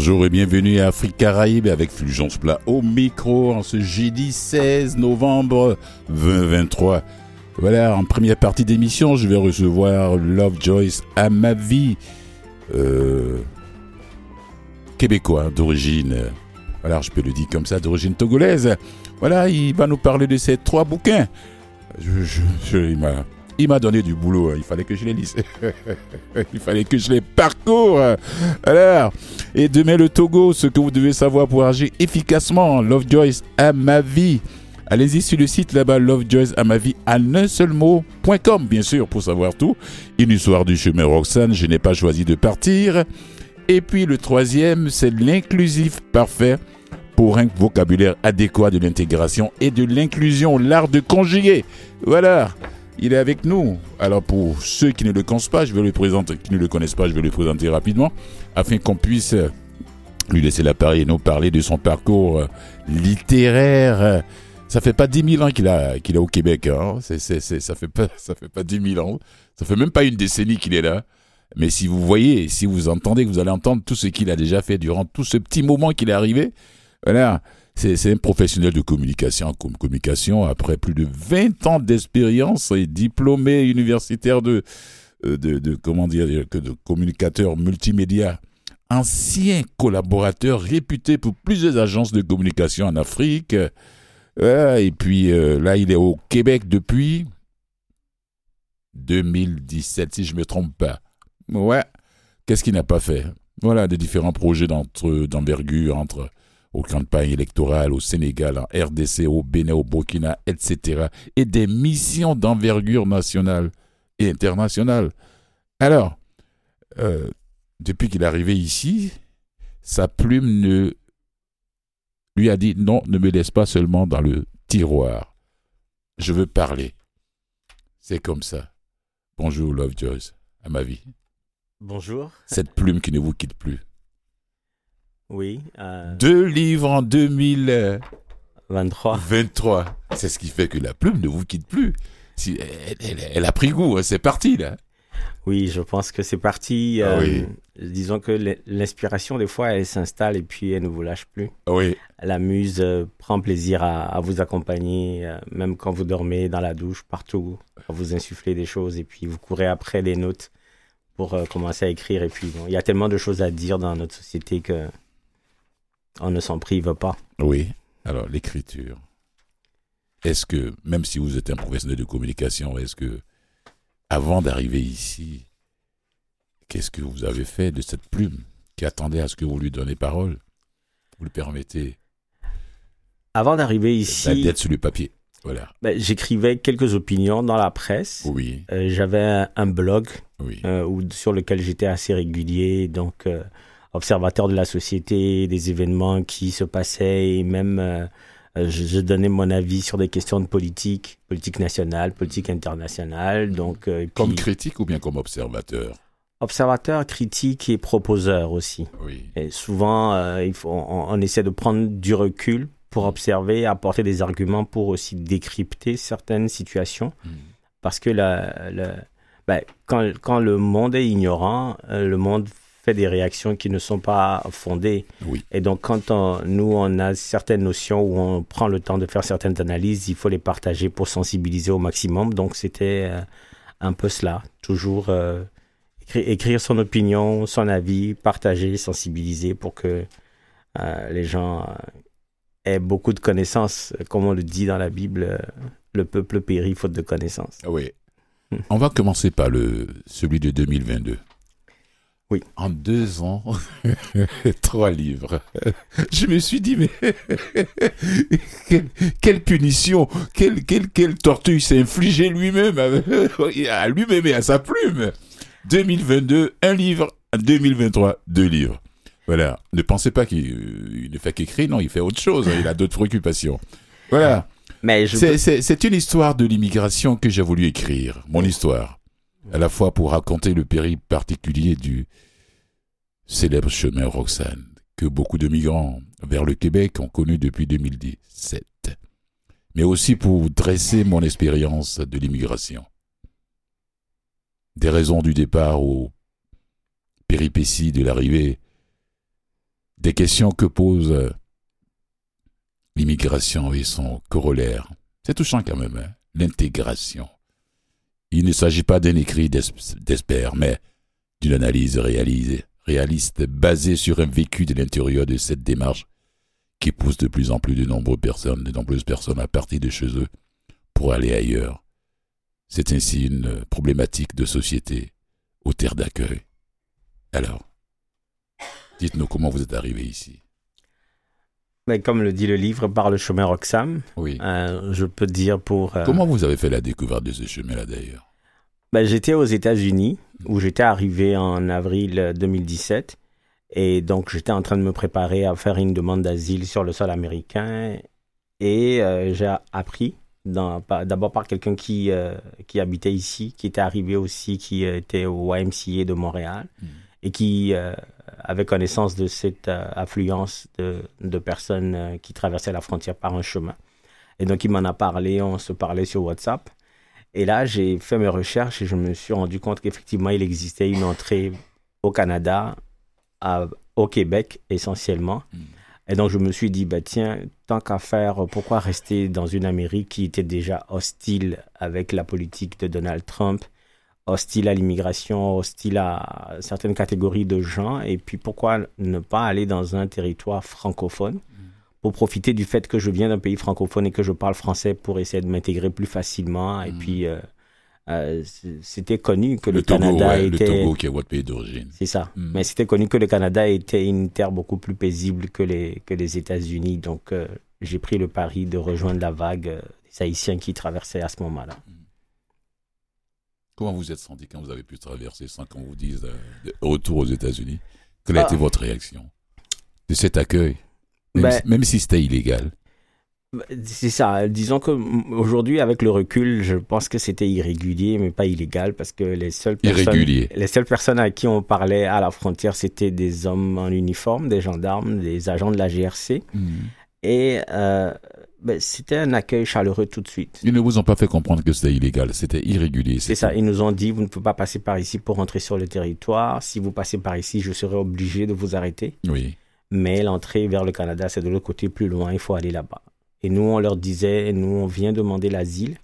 Bonjour et bienvenue à Afrique Caraïbe avec Fulgence Plat au micro en ce jeudi 16 novembre 2023. Voilà, en première partie d'émission, je vais recevoir Love Joyce à ma vie. Euh, québécois d'origine, voilà, je peux le dire comme ça, d'origine togolaise. Voilà, il va nous parler de ces trois bouquins. Je, je, il m'a donné du boulot, hein. il fallait que je les lise. il fallait que je les parcours. Alors, et demain le Togo, ce que vous devez savoir pour agir efficacement, Love Joyce à ma vie. Allez-y sur le site là-bas, Love Joyce à ma vie, à un seul mot.com, bien sûr, pour savoir tout. Une histoire du chemin Roxane, je n'ai pas choisi de partir. Et puis le troisième, c'est l'inclusif parfait pour un vocabulaire adéquat de l'intégration et de l'inclusion, l'art de conjuguer. Voilà. Il est avec nous. Alors pour ceux qui ne le connaissent pas, je vais le présenter, qui ne le connaissent pas, je vais le présenter rapidement, afin qu'on puisse lui laisser l'appareil et nous parler de son parcours littéraire. Ça fait pas 10 000 ans qu'il qu'il est au Québec. Hein. Ça fait pas ça fait pas 10 000 ans. Ça fait même pas une décennie qu'il est là. Mais si vous voyez, si vous entendez, vous allez entendre tout ce qu'il a déjà fait durant tout ce petit moment qu'il est arrivé, voilà, c'est un professionnel de communication. Communication, après plus de 20 ans d'expérience et diplômé universitaire de, de, de, comment dire, de communicateur multimédia, ancien collaborateur réputé pour plusieurs agences de communication en Afrique. et puis euh, là, il est au Québec depuis 2017, si je me trompe pas. Ouais. Qu'est-ce qu'il n'a pas fait? Voilà, des différents projets d'envergure entre aux campagnes électorales au Sénégal, en RDC, au Bénin, au Burkina, etc. Et des missions d'envergure nationale et internationale. Alors, euh, depuis qu'il est arrivé ici, sa plume ne lui a dit non, ne me laisse pas seulement dans le tiroir. Je veux parler. C'est comme ça. Bonjour, Love Joyce, à ma vie. Bonjour. Cette plume qui ne vous quitte plus. Oui. Euh... Deux livres en 2023. 23. C'est ce qui fait que la plume ne vous quitte plus. Si, elle, elle, elle a pris goût, hein, c'est parti là. Oui, je pense que c'est parti. Ah, euh, oui. Disons que l'inspiration, des fois, elle s'installe et puis elle ne vous lâche plus. Ah Oui. La muse euh, prend plaisir à, à vous accompagner, euh, même quand vous dormez dans la douche, partout, à vous insuffler des choses et puis vous courez après des notes pour commencer à écrire. Et puis, bon, il y a tellement de choses à dire dans notre société que on ne s'en prive pas. Oui. Alors, l'écriture. Est-ce que, même si vous êtes un professionnel de communication, est-ce que, avant d'arriver ici, qu'est-ce que vous avez fait de cette plume qui attendait à ce que vous lui donnez parole? Vous le permettez? Avant d'arriver ici, D'être sur le papier. Voilà. ben, j'écrivais quelques opinions dans la presse. Oui. Euh, J'avais un, un blog Oui. euh, où, sur lequel j'étais assez régulier, donc euh, observateur de la société, des événements qui se passaient et même euh, je, je donnais mon avis sur des questions de politique, politique nationale, politique internationale. Donc, euh, Comme puis critique ou bien comme observateur? Observateur, critique et proposeur aussi. Oui. Et souvent, euh, il faut, on, on essaie de prendre du recul pour observer, apporter des arguments pour aussi décrypter certaines situations. Mm. Parce que la, la- ben, quand, quand le monde est ignorant, euh, le monde fait des réactions qui ne sont pas fondées. Oui. Et donc, quand on- nous, on a certaines notions où on prend le temps de faire certaines analyses, il faut les partager pour sensibiliser au maximum. Donc, c'était euh, un peu cela. Toujours euh, écri- écrire son opinion, son avis, partager, sensibiliser pour que euh, les gens aient beaucoup de connaissances. Comme on le dit dans la Bible, le peuple périt faute de connaissances. Oui. On va commencer par le, celui de 2022. Oui. En deux ans, trois livres. Je me suis dit, mais quelle, quelle punition, quelle, quelle, quelle torture il s'est infligé lui-même, à lui-même et à sa plume. 2022, un livre. 2023, deux livres. Voilà. Ne pensez pas qu'il euh, ne fait qu'écrire, non, il fait autre chose. hein, Il a d'autres préoccupations. Voilà. Mais je C'est- C'est c'est une histoire de l'immigration que j'ai voulu écrire, mon histoire. À la fois pour raconter le périple particulier du célèbre chemin Roxane, que beaucoup de migrants vers le Québec ont connu depuis 2017. Mais aussi pour dresser mon expérience de l'immigration. Des raisons du départ aux péripéties de l'arrivée des questions que pose l'immigration et son corollaire. C'est touchant quand même, hein, l'intégration. Il ne s'agit pas d'un écrit d'espère, mais d'une analyse réaliste basée sur un vécu de l'intérieur de cette démarche qui pousse de plus en plus de nombreuses personnes, de nombreuses personnes à partir de chez eux pour aller ailleurs. C'est ainsi une problématique de société aux terres d'accueil. Alors, dites-nous comment vous êtes arrivé ici. Mais comme le dit le livre, par le chemin Roxham, Oui. euh, je peux dire pour... euh, Comment vous avez fait la découverte de ce chemin-là d'ailleurs? Ben, j'étais aux États-Unis, où j'étais arrivé en avril 2017. Et donc, j'étais en train de me préparer à faire une demande d'asile sur le sol américain. Et euh, j'ai appris, d'abord par quelqu'un qui, euh, qui habitait ici, qui était arrivé aussi, qui euh, était au YMCA de Montréal, Mm. Et qui euh, avait connaissance de cette euh, affluence de, de personnes euh, qui traversaient la frontière par un chemin. Et donc, il m'en a parlé, on se parlait sur WhatsApp. Et là, j'ai fait mes recherches et je me suis rendu compte qu'effectivement, il existait une entrée au Canada, à- au Québec essentiellement. Mm. Et donc, je me suis dit, bah, tiens, tant qu'à faire, pourquoi rester dans une Amérique qui était déjà hostile avec la politique de Donald Trump, hostile à l'immigration, hostile à certaines catégories de gens, et puis pourquoi ne pas aller dans un territoire francophone pour profiter du fait que je viens d'un pays francophone et que je parle français pour essayer de m'intégrer plus facilement. Et Mm. puis, euh, euh, c'était connu que le, Le Togo, Canada ouais, le était... Togo qui est votre pays d'origine. C'est ça. Mm. Mais c'était connu que le Canada était une terre beaucoup plus paisible que les, que les États-Unis. Donc, euh, j'ai pris le pari de rejoindre la vague des Haïtiens qui traversaient à ce moment-là. Comment vous êtes senti quand vous avez pu traverser sans qu'on vous dise euh, retour aux États-Unis Quelle a Ah. été votre réaction de cet accueil même, Ben- si, même si c'était illégal? C'est ça. Disons que aujourd'hui, avec le recul, je pense que c'était irrégulier, mais pas illégal, parce que les seules personnes, Irrégulier. les seules personnes à qui on parlait à la frontière, c'était des hommes en uniforme, des gendarmes, des agents de la GRC. Et euh, ben, c'était un accueil chaleureux tout de suite. Ils ne vous ont pas fait comprendre que c'était illégal, c'était irrégulier. C'est ça. Ils nous ont dit, vous ne pouvez pas passer par ici pour rentrer sur le territoire. Si vous passez par ici, je serai obligé de vous arrêter. Oui. Mais l'entrée vers le Canada, c'est de l'autre côté, plus loin, il faut aller là-bas. Et nous, on leur disait, nous, on vient demander l'asile.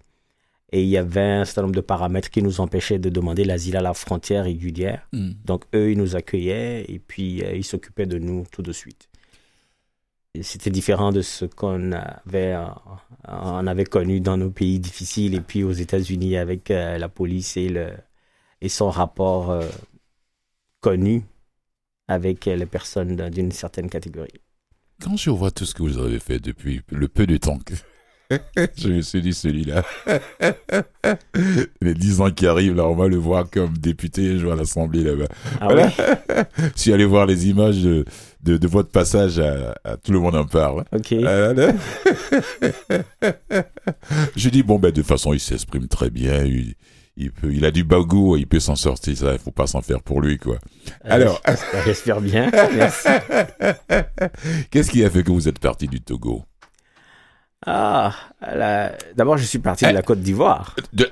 Et il y avait un certain nombre de paramètres qui nous empêchaient de demander l'asile à la frontière régulière. Mm. Donc, eux, ils nous accueillaient et puis euh, ils s'occupaient de nous tout de suite. C'était différent de ce qu'on avait, euh, on avait connu dans nos pays difficiles et puis aux États-Unis avec euh, la police et, le, et son rapport euh, connu avec les personnes d'un- d'une certaine catégorie. Quand je vois tout ce que vous avez fait depuis le peu de temps que... je me suis dit, celui-là, les 10 ans qui arrivent, là, on va le voir comme député un jour à l'Assemblée là-bas. Ah Voilà. ouais? Je suis allé voir les images de, de, de votre passage à, à Tout le monde en parle. Ok. Euh, là. je dis, bon, ben, de toute façon, il s'exprime très bien. Il, il, peut, il a du bagou, il peut s'en sortir. Ça, il faut pas s'en faire pour lui, quoi. alors- Euh, J'espère bien. Merci. Qu'est-ce qui a fait que vous êtes parti du Togo? Ah, la- d'abord, je suis parti de Eh. la Côte d'Ivoire. De-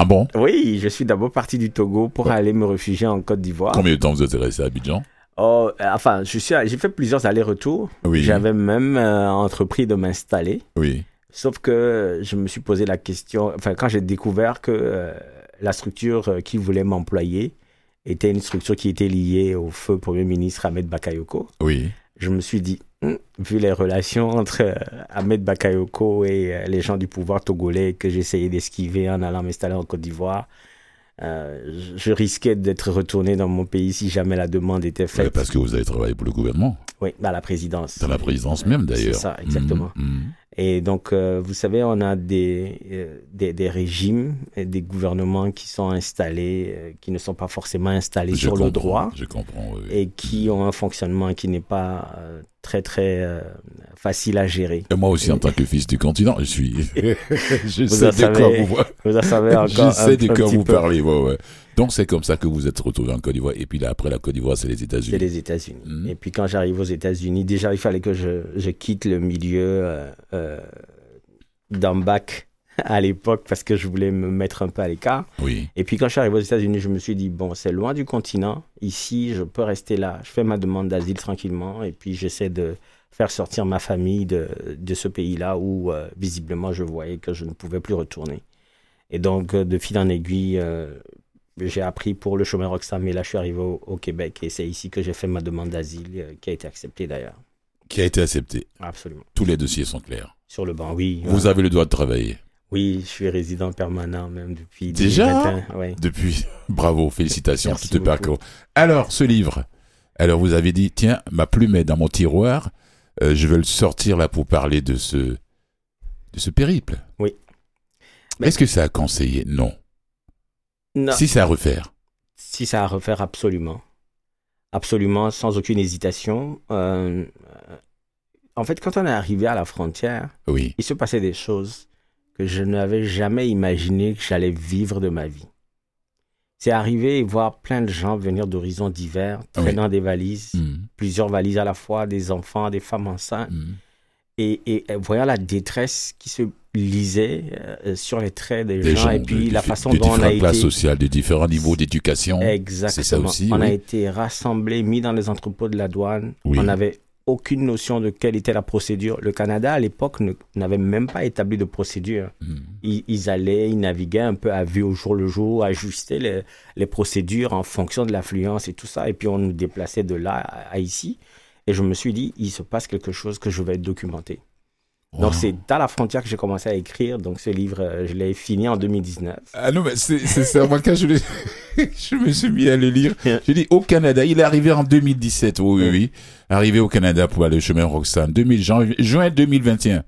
Ah bon? Oui, je suis d'abord parti du Togo pour Ouais. aller me réfugier en Côte d'Ivoire. Combien de temps vous êtes resté à Abidjan? Oh, euh, enfin, je suis, j'ai fait plusieurs allers-retours. Oui. J'avais même euh, entrepris de m'installer. Oui. Sauf que je me suis posé la question, enfin, quand j'ai découvert que euh, la structure qui voulait m'employer était une structure qui était liée au feu Premier ministre Ahmed Bakayoko, Oui. Je me suis dit, Hum, vu les relations entre euh, Ahmed Bakayoko et euh, les gens du pouvoir togolais que j'essayais d'esquiver en allant m'installer en Côte d'Ivoire, euh, je- risquais d'être retourné dans mon pays si jamais la demande était Ouais, faite. parce que vous avez travaillé pour le gouvernement, Oui, à la présidence. dans la présidence même d'ailleurs. C'est ça, exactement. Mhm, mhm. Et donc, euh, vous savez, on a des, euh, des, des régimes et des gouvernements qui sont installés, euh, qui ne sont pas forcément installés Je sur le droit Je comprends. oui. et qui ont un fonctionnement qui n'est pas très, très facile à gérer. Et moi aussi, en tant que fils du continent, je suis. je Vous sais de quoi savez vous, Vous en savez encore je un, sais de un quoi petit vous peu. parlez. ouais, ouais. Donc, c'est comme ça que vous êtes retrouvé en Côte d'Ivoire. Et puis là, après la Côte d'Ivoire, c'est les C'est États-Unis. les États-Unis. Mhm. Et puis quand j'arrive aux États-Unis, déjà il fallait que je, je quitte le milieu euh, euh, d'un bac à l'époque parce que je voulais me mettre un peu à l'écart. Oui. Et puis quand je suis arrivé aux États-Unis, je me suis dit, bon, c'est loin du continent. Ici, je peux rester là. Je fais ma demande d'asile tranquillement et puis j'essaie de faire sortir ma famille de, de ce pays-là où euh, visiblement je voyais que je ne pouvais plus retourner. Et donc, euh, de fil en aiguille, euh, j'ai appris pour le chemin Roxham et là, je suis arrivé au, au Québec et c'est ici que j'ai fait ma demande d'asile euh, qui a été acceptée d'ailleurs. Qui a été accepté. Absolument. Tous les dossiers sont clairs. Sur le banc, oui. Vous avez le droit de travailler. Oui, je suis résident permanent même depuis Déjà 2021. Ouais. Depuis. Bravo, félicitations, tout est beaucoup. parcours. Alors, ce livre. Alors, vous avez dit, tiens, ma plume est dans mon tiroir. euh, je vais le sortir là pour parler de ce, de ce périple. Oui. Mais- Est-ce que ça a conseillé? Non. Non, Si c'est à refaire. si ça à refaire, absolument. Absolument, sans aucune hésitation. Euh, en fait, quand on est arrivé à la frontière, Oui. il se passait des choses que je n'avais jamais imaginé que j'allais vivre de ma vie. C'est arrivé et voir plein de gens venir d'horizons divers, Oui. traînant des valises, Mhm. plusieurs valises à la fois, des enfants, des femmes enceintes, et, et, et voyant la détresse qui se lisait euh, sur les traits des, Des gens, gens et puis de, la façon de dont on a été... sociales, de différents niveaux d'éducation. Exactement. C'est ça aussi, on a été rassemblés, mis dans les entrepôts de la douane. Oui. On n'avait aucune notion de quelle était la procédure. Le Canada, à l'époque, n'avait même pas établi de procédure. Mhm. Ils, ils allaient, ils naviguaient un peu à vue au jour le jour, ajustaient les, les procédures en fonction de l'affluence et tout ça. Et puis, on nous déplaçait de là à, à ici. Et je me suis dit, il se passe quelque chose que je vais documenter. Donc, c'est à la frontière que j'ai commencé à écrire. Donc, ce livre, euh, je l'ai fini en 2019. Ah non, mais c'est. Moi, quand je, je me suis mis à le lire, j'ai dit au Canada. Il est arrivé en 2017. Oui, oui, oui. Arrivé au Canada pour aller au chemin Roxane. 2000, janvier, juin 2021.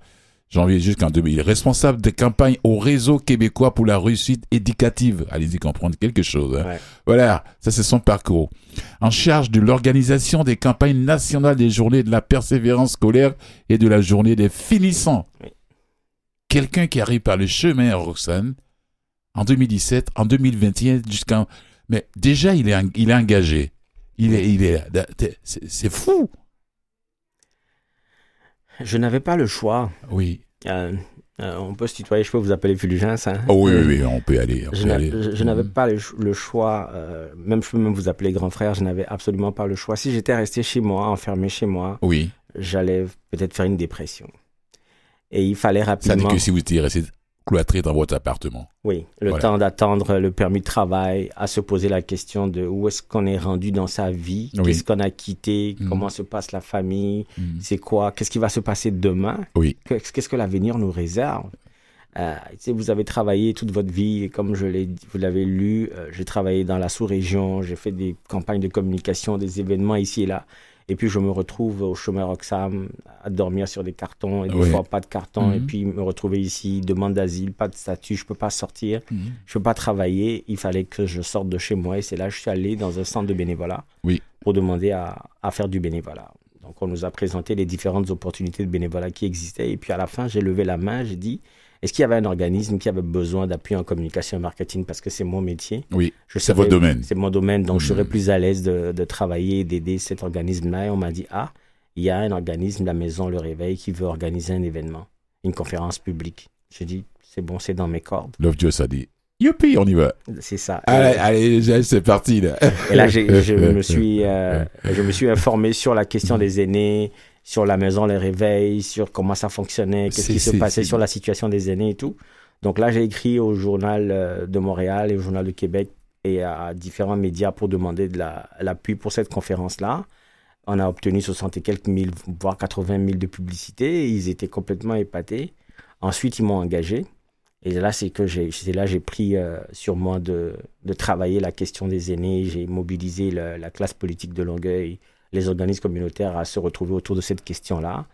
Janvier jusqu'en 2000. Il est responsable des campagnes au réseau québécois pour la réussite éducative. Allez-y comprendre quelque chose. hein. Ouais. Voilà, ça c'est son parcours. En charge de l'organisation des campagnes nationales des journées de la persévérance scolaire et de la journée des finissants. Quelqu'un qui arrive par le chemin Roxane en 2017, en 2021, jusqu'en... Mais déjà, il est, il est engagé. Il est... Il est c'est fou. Je n'avais pas le choix. Oui. Euh, euh, on peut se tutoyer, je peux vous appeler Fulgence. Hein? Oh oui, oui, oui, on peut aller. on Je, n'avais Mhm. pas le, ch- le choix, euh, même je peux même vous appeler grand frère, je n'avais absolument pas le choix. Si j'étais resté chez moi, enfermé chez moi, Oui, j'allais peut-être faire une dépression. Et il fallait ça dit rapidement, que si vous étiez resté cloîtré dans votre appartement. oui, le Voilà. temps d'attendre le permis de travail, à se poser la question de où est-ce qu'on est rendu dans sa vie, Oui. qu'est-ce qu'on a quitté, Mhm. comment se passe la famille, Mhm. c'est quoi, qu'est-ce qui va se passer demain, Oui. qu'est-ce que l'avenir nous réserve. Euh, vous avez travaillé toute votre vie, et comme je vous l'avez lu, euh, j'ai travaillé dans la sous-région, j'ai fait des campagnes de communication, des événements ici et là. Et puis je me retrouve au chemin Roxham à dormir sur des cartons, et des Oui. fois pas de carton, Mhm. et puis me retrouver ici, demande d'asile, pas de statut, je peux pas sortir, Mhm. je peux pas travailler. Il fallait que je sorte de chez moi, et c'est là que je suis allé dans un centre de bénévolat Oui. pour demander à, à faire du bénévolat. Donc on nous a présenté les différentes opportunités de bénévolat qui existaient, et puis à la fin j'ai levé la main, j'ai dit est-ce qu'il y avait un organisme qui avait besoin d'appui en communication et marketing? Parce que c'est mon métier Oui, c'est votre domaine. C'est mon domaine, donc je serais Mhm. plus à l'aise de, de travailler et d'aider cet organisme-là. Et on m'a dit, ah, il y a un organisme, la Maison Le Réveil, qui veut organiser un événement, une conférence publique. J'ai dit, c'est bon, c'est dans mes cordes. Love Joe, ça dit Youpi, on y va. C'est ça. Allez, allez, c'est parti là. Et là, je me suis, euh, je me suis informé sur la question des aînés, sur la maison Les Réveils, sur comment ça fonctionnait, qu'est-ce qui se passait sur la situation des aînés et tout. Donc là, j'ai écrit au journal euh, de Montréal et au journal de Québec et à différents médias pour demander de la- l'appui pour cette conférence-là. On a obtenu 60 et quelques mille, voire 80 000 de publicité. Ils étaient complètement épatés. Ensuite, ils m'ont engagé. Et là, c'est que j'ai, c'est là j'ai pris euh, sur moi de, de travailler la question des aînés. J'ai mobilisé le- la classe politique de Longueuil, les organismes communautaires à se retrouver autour de cette question-là.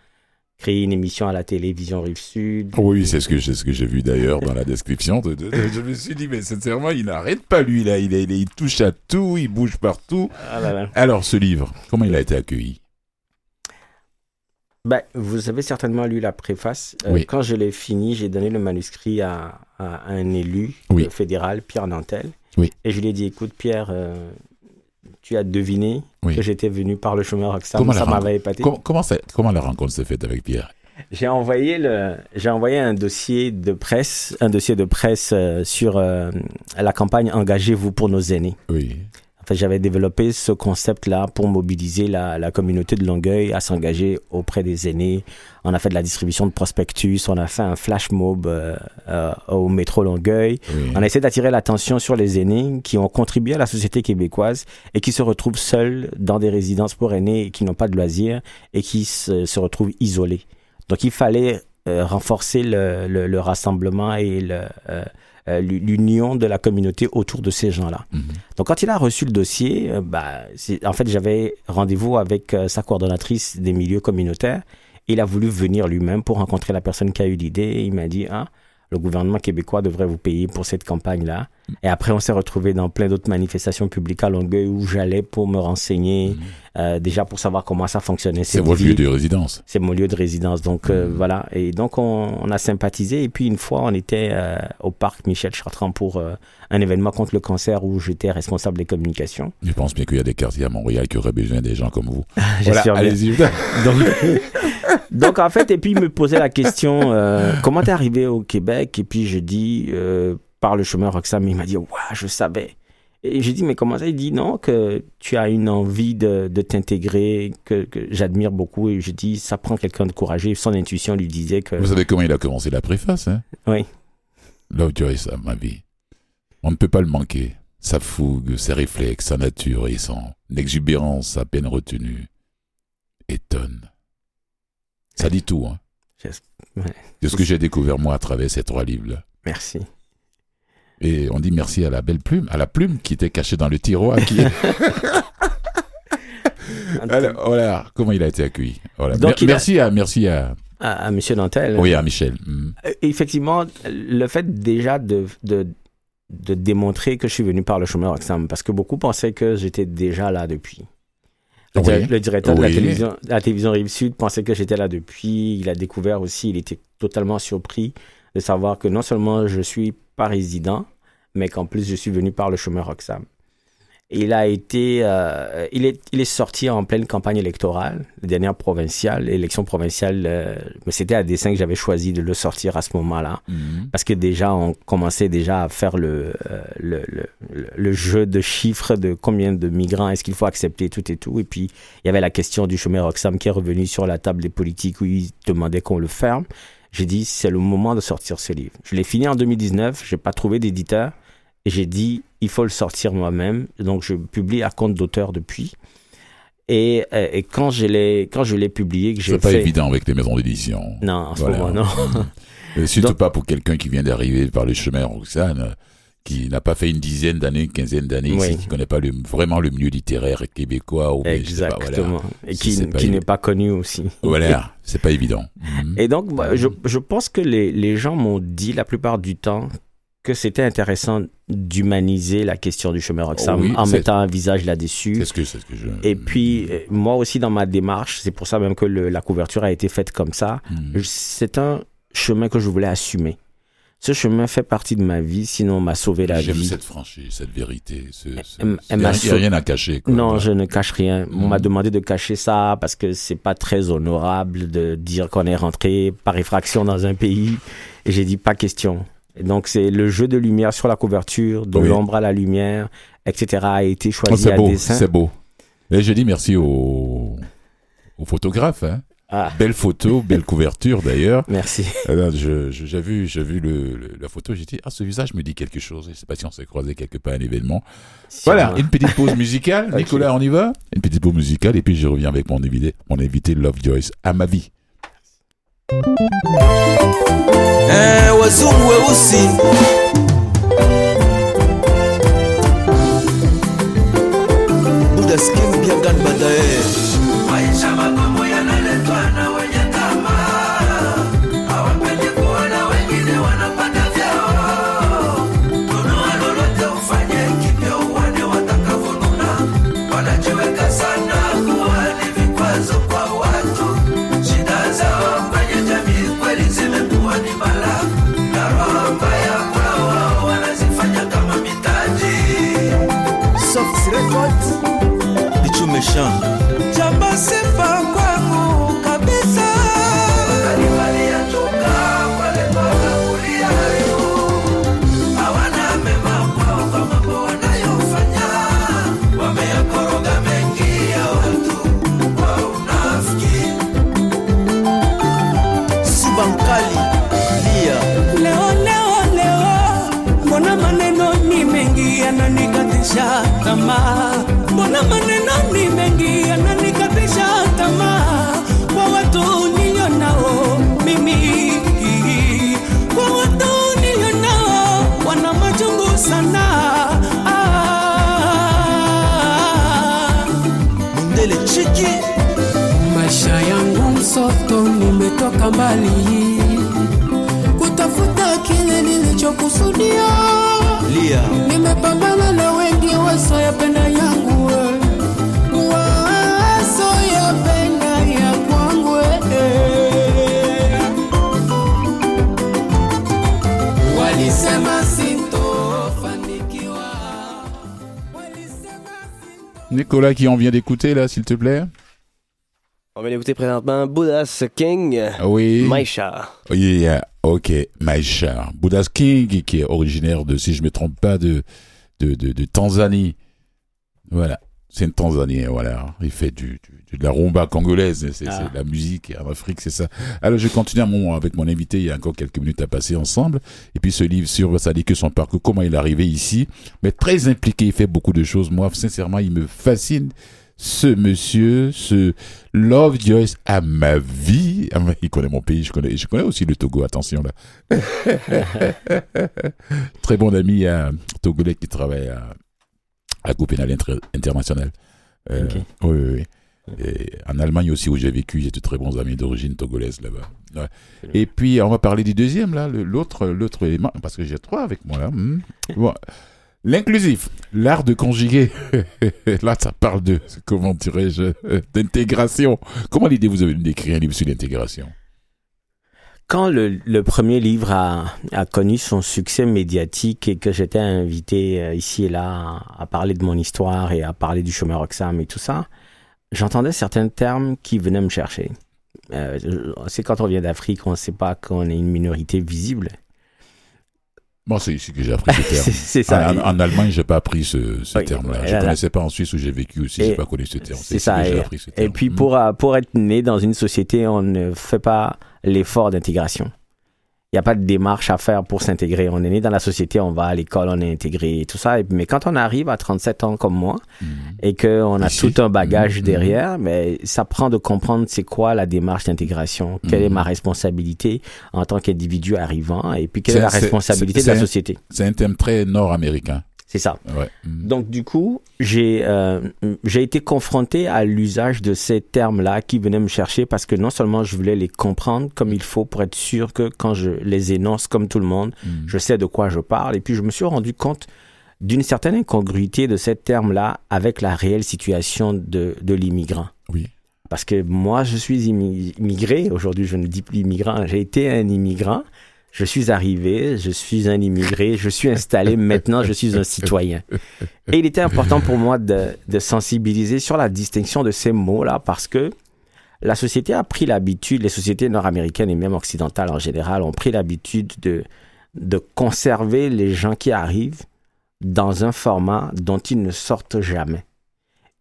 Créer une émission à la télévision Rive-Sud. Oui, c'est ce que, c'est ce que j'ai vu d'ailleurs dans la description. de- de- de- je me suis dit, mais sincèrement, il n'arrête pas lui là. Il, il, il touche à tout, il bouge partout. Ah là là. Alors, ce livre, comment il a été accueilli? Ben, vous avez certainement lu la préface. Euh, Oui. Quand je l'ai fini, j'ai donné le manuscrit à, à un élu Oui. euh, fédéral, Pierre Nantel. Oui. Et je lui ai dit, écoute Pierre, euh, tu as deviné Oui. que j'étais venu par le chemin Roxham. Comment Ça m'avait épaté. comment, comment, la rencontre s'est faite avec Pierre? J'ai envoyé le, j'ai envoyé un dossier de presse, un dossier de presse euh, sur euh, la campagne Engagez-vous pour nos aînés. Oui. J'avais développé ce concept-là pour mobiliser la, la communauté de Longueuil à s'engager auprès des aînés. On a fait de la distribution de prospectus, on a fait un flash mob euh, euh, au métro Longueuil. oui. On a essayé d'attirer l'attention sur les aînés qui ont contribué à la société québécoise et qui se retrouvent seuls dans des résidences pour aînés qui n'ont pas de loisirs et qui se, se retrouvent isolés. Donc il fallait euh, renforcer le, le, le rassemblement et le, euh, euh, l'union de la communauté autour de ces gens-là. Mhm. Donc quand il a reçu le dossier, euh, bah, en fait j'avais rendez-vous avec euh, sa coordonnatrice des milieux communautaires. Il a voulu venir lui-même pour rencontrer la personne qui a eu l'idée. Il m'a dit, ah, le gouvernement québécois devrait vous payer pour cette campagne-là. Et après, on s'est retrouvé dans plein d'autres manifestations publiques à Longueuil où j'allais pour me renseigner, euh, déjà pour savoir comment ça fonctionnait. Mhm. C'est votre lieu de résidence. C'est mon lieu de résidence. Donc euh, Mhm. voilà. Et donc on, on a sympathisé. Et puis une fois, on était euh, au parc Michel Chartrand pour un événement contre le cancer où j'étais responsable des communications. Je pense bien qu'il y a des quartiers à Montréal qui auraient besoin des gens comme vous. Bien. allez-y. Donc, donc, en fait, et puis il me posait la question comment t'es arrivé au Québec? Et puis je dis par le chemin Roxham. Il m'a dit waouh, je savais. Et j'ai dit mais comment ça Il dit non que tu as une envie de, de t'intégrer que, que j'admire beaucoup. Et je dis ça prend quelqu'un de courageux. Son intuition lui disait que Vous savez comment il a commencé la préface, hein? Oui. Love Joyce, à ma vie. On ne peut pas le manquer. Sa fougue, ses réflexes, sa nature et son exubérance à peine retenue étonnent. Ça dit tout, hein? Ouais. C'est ce que j'ai découvert moi à travers ces trois livres-là. Merci. Et on dit merci à la belle plume, à la plume qui était cachée dans le tiroir. Qui... Alors, voilà comment il a été accueilli. Voilà. Donc, Mer- il a- merci, à, merci à, À, à Monsieur Dantel. oui, à Michel. Mm. Euh, Effectivement, le fait déjà de, de, de démontrer que je suis venu par le chemin Roxham, parce que beaucoup pensaient que j'étais déjà là depuis. Le, Oui. dir- le directeur de la télévision, la télévision Rive-Sud pensait que j'étais là depuis. Il a découvert aussi, il était totalement surpris de savoir que non seulement je suis pas résident, mais qu'en plus je suis venu par le chemin Roxham. Il a été, euh, il est, il est sorti en pleine campagne électorale, la dernière provinciale, l'élection provinciale. euh, mais c'était à dessein que j'avais choisi de le sortir à ce moment-là, Mm. parce que déjà on commençait déjà à faire le, euh, le, le, le- jeu de chiffres de combien de migrants est-ce qu'il faut accepter tout et tout. Et puis il y avait la question du chemin Roxham qui est revenu sur la table des politiques où ils demandaient qu'on le ferme. J'ai dit c'est le moment de sortir ce livre. Je l'ai fini en 2019, j'ai pas trouvé d'éditeur. Et j'ai dit, il faut le sortir moi-même. Donc, je publie à compte d'auteur depuis. Et, euh, et quand je l'ai, quand je l'ai publié, que j'ai C'est pas fait... évident avec les maisons d'édition. Non, en ce Voilà. moment, non. Et surtout Donc- pas pour quelqu'un qui vient d'arriver par le chemin Roxane, qui n'a pas fait une dizaine d'années, une quinzaine d'années Oui. ici, qui connaît pas le, vraiment le milieu littéraire québécois. Ou pas, Exactement. Et qui, n'est pas connu aussi. Voilà, c'est pas évident. Mhm. Et donc, moi, je, je pense que les, les gens m'ont dit la plupart du temps que c'était intéressant d'humaniser la question du chemin Roxham Oh oui, en mettant un visage là-dessus. Ce que, ce que je. Et puis, euh, moi aussi, dans ma démarche, c'est pour ça même que le- la couverture a été faite comme ça. Mhm. C'est un chemin que je voulais assumer. Ce chemin fait partie de ma vie, sinon m'a sauvé la J'aime vie. cette franchise, cette vérité. Ce, ce- Elle- m'a rien à cacher. Quoi. Non, Voilà. je ne cache rien. On m'a demandé de cacher ça parce que c'est pas très honorable de dire qu'on est rentré par effraction dans un pays. Et j'ai dit pas question. Et donc c'est le jeu de lumière sur la couverture, de Oui. l'ombre à la lumière, etc. a été Oh, choisi c'est à beau, dessein. c'est beau. Et je dis merci aux, aux photographes. Hein. Ah, Belle photo, belle couverture d'ailleurs. merci. Je- j'ai vu, j'ai vu le, le- la photo, j'ai dit, ah, ce visage me dit quelque chose. Je ne sais pas si on s'est croisé quelque part à un événement. Voilà, une petite pause musicale. Nicolas, on y va? Une petite pause musicale et puis je reviens avec mon invité, mon invité Love Joyce à ma vie. 그. Chiki maisha yangu msoto, nimetoka mbali. Kutafuta kile nilichokusudia. Lia. Nimepambana na wengi wasoyapenda Nicolas qui en vient d'écouter là, s'il te plaît. On va l'écouter présentement Buddha's King, Oui. Maisha. Yeah, ok, Maisha. Buddha's King, qui est originaire de, si je me trompe pas, de, de, de, de Tanzanie. Voilà. C'est une Tanzanien, voilà. Il fait du, du- de la rumba congolaise. C'est Ah. la musique en Afrique, c'est ça. Alors, je continue à mon, avec mon invité. Il y a encore quelques minutes à passer ensemble. Et puis, ce livre sur, ça dit que son parcours, comment il est arrivé ici. Mais très impliqué, il fait beaucoup de choses. Moi, sincèrement, il me fascine. Ce monsieur, ce Love Joyce à ma vie. Ah, Il connaît mon pays, je connais, je connais aussi le Togo, attention là. Très bon ami euh, togolais qui travaille à, à Copenhague Inter- International. Euh. Oui, oui, oui. Et en Allemagne aussi où j'ai vécu, j'ai de très bons amis d'origine togolaise là-bas. Ouais. Et puis on va parler du deuxième là, l'autre l'autre élément parce que j'ai trois avec moi là. Bon. L'inclusif, l'art de conjuguer. là, ça parle de comment dirais-je d'intégration. Comment l'idée vous avez d'écrire un livre sur l'intégration? Quand le, le premier livre a, a connu son succès médiatique et que j'étais invité euh, ici et là à, à parler de mon histoire et à parler du chômeur Oxam et tout ça, j'entendais certains termes qui venaient me chercher. Euh, c'est quand on vient d'Afrique, on ne sait pas qu'on est une minorité visible. Bon, c'est ici que j'ai appris ce terme. C'est c'est ça. En, en Allemagne, j'ai pas appris ce, ce Oui, terme-là. et Je ne connaissais pas en Suisse où j'ai vécu aussi. Et J'ai pas connu ce terme. c'est ça, que j'ai et- appris ce Et terme. puis Hmm. pour, euh, pour être né dans une société, on ne fait pas l'effort d'intégration. Il n'y a pas de démarche à faire pour s'intégrer. On est né dans la société, on va à l'école, on est intégré et tout ça. Mais quand on arrive à 37 ans comme moi Hmm. et qu'on a Ici. tout un bagage Mhm. derrière, mais ça prend de comprendre c'est quoi la démarche d'intégration, quelle est Mhm. ma responsabilité en tant qu'individu arrivant et puis quelle est la responsabilité de la société. C'est un thème très nord-américain. C'est ça. Ouais. Hmm. Donc du coup, j'ai euh, j'ai été confronté à l'usage de ces termes-là qui venaient me chercher parce que non seulement je voulais les comprendre comme il faut pour être sûr que quand je les énonce comme tout le monde, Hmm. je sais de quoi je parle. Et puis je me suis rendu compte d'une certaine incongruité de ces termes-là avec la réelle situation de, de l'immigrant. Oui. Parce que moi, je suis immi- immigré. Aujourd'hui, je ne dis plus immigrant. J'ai été un immigrant. Je suis arrivé, je suis un immigré, je suis installé, maintenant je suis un citoyen. Et il était important pour moi de, de sensibiliser sur la distinction de ces mots-là parce que la société a pris l'habitude, les sociétés nord-américaines et même occidentales en général ont pris l'habitude de, de conserver les gens qui arrivent dans un format dont ils ne sortent jamais.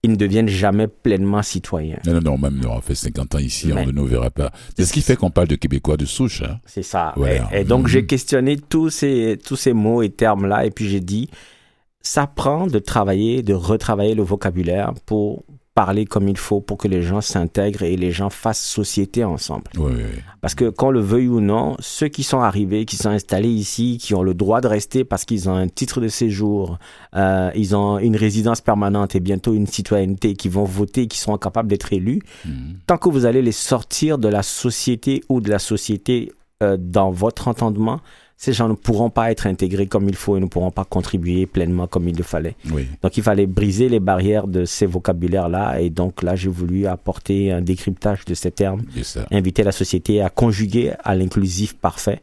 Ils ne deviennent jamais pleinement citoyens. Non, non, non, même nous, on fait 50 ans ici, Mais- on ne nous verra pas. C'est ce qui fait qu'on parle de Québécois de souche. Hein. C'est ça. Voilà. Et, et donc, Mhm. j'ai questionné tous ces, tous ces mots et termes-là, et puis j'ai dit, ça prend de travailler, de retravailler le vocabulaire pour parler comme il faut, pour que les gens s'intègrent et les gens fassent société ensemble. Oui, oui, oui. Parce que qu'on le veuille ou non, ceux qui sont arrivés, qui sont installés ici, qui ont le droit de rester parce qu'ils ont un titre de séjour, euh, ils ont une résidence permanente et bientôt une citoyenneté, qui vont voter, qui seront capables d'être élus, Hmm. tant que vous allez les sortir de la société ou de la société euh, dans votre entendement, ces gens ne pourront pas être intégrés comme il faut et ne pourront pas contribuer pleinement comme il le fallait. Oui. Donc il fallait briser les barrières de ces vocabulaires-là et donc là j'ai voulu apporter un décryptage de ces termes, inviter la société à conjuguer à l'inclusif parfait.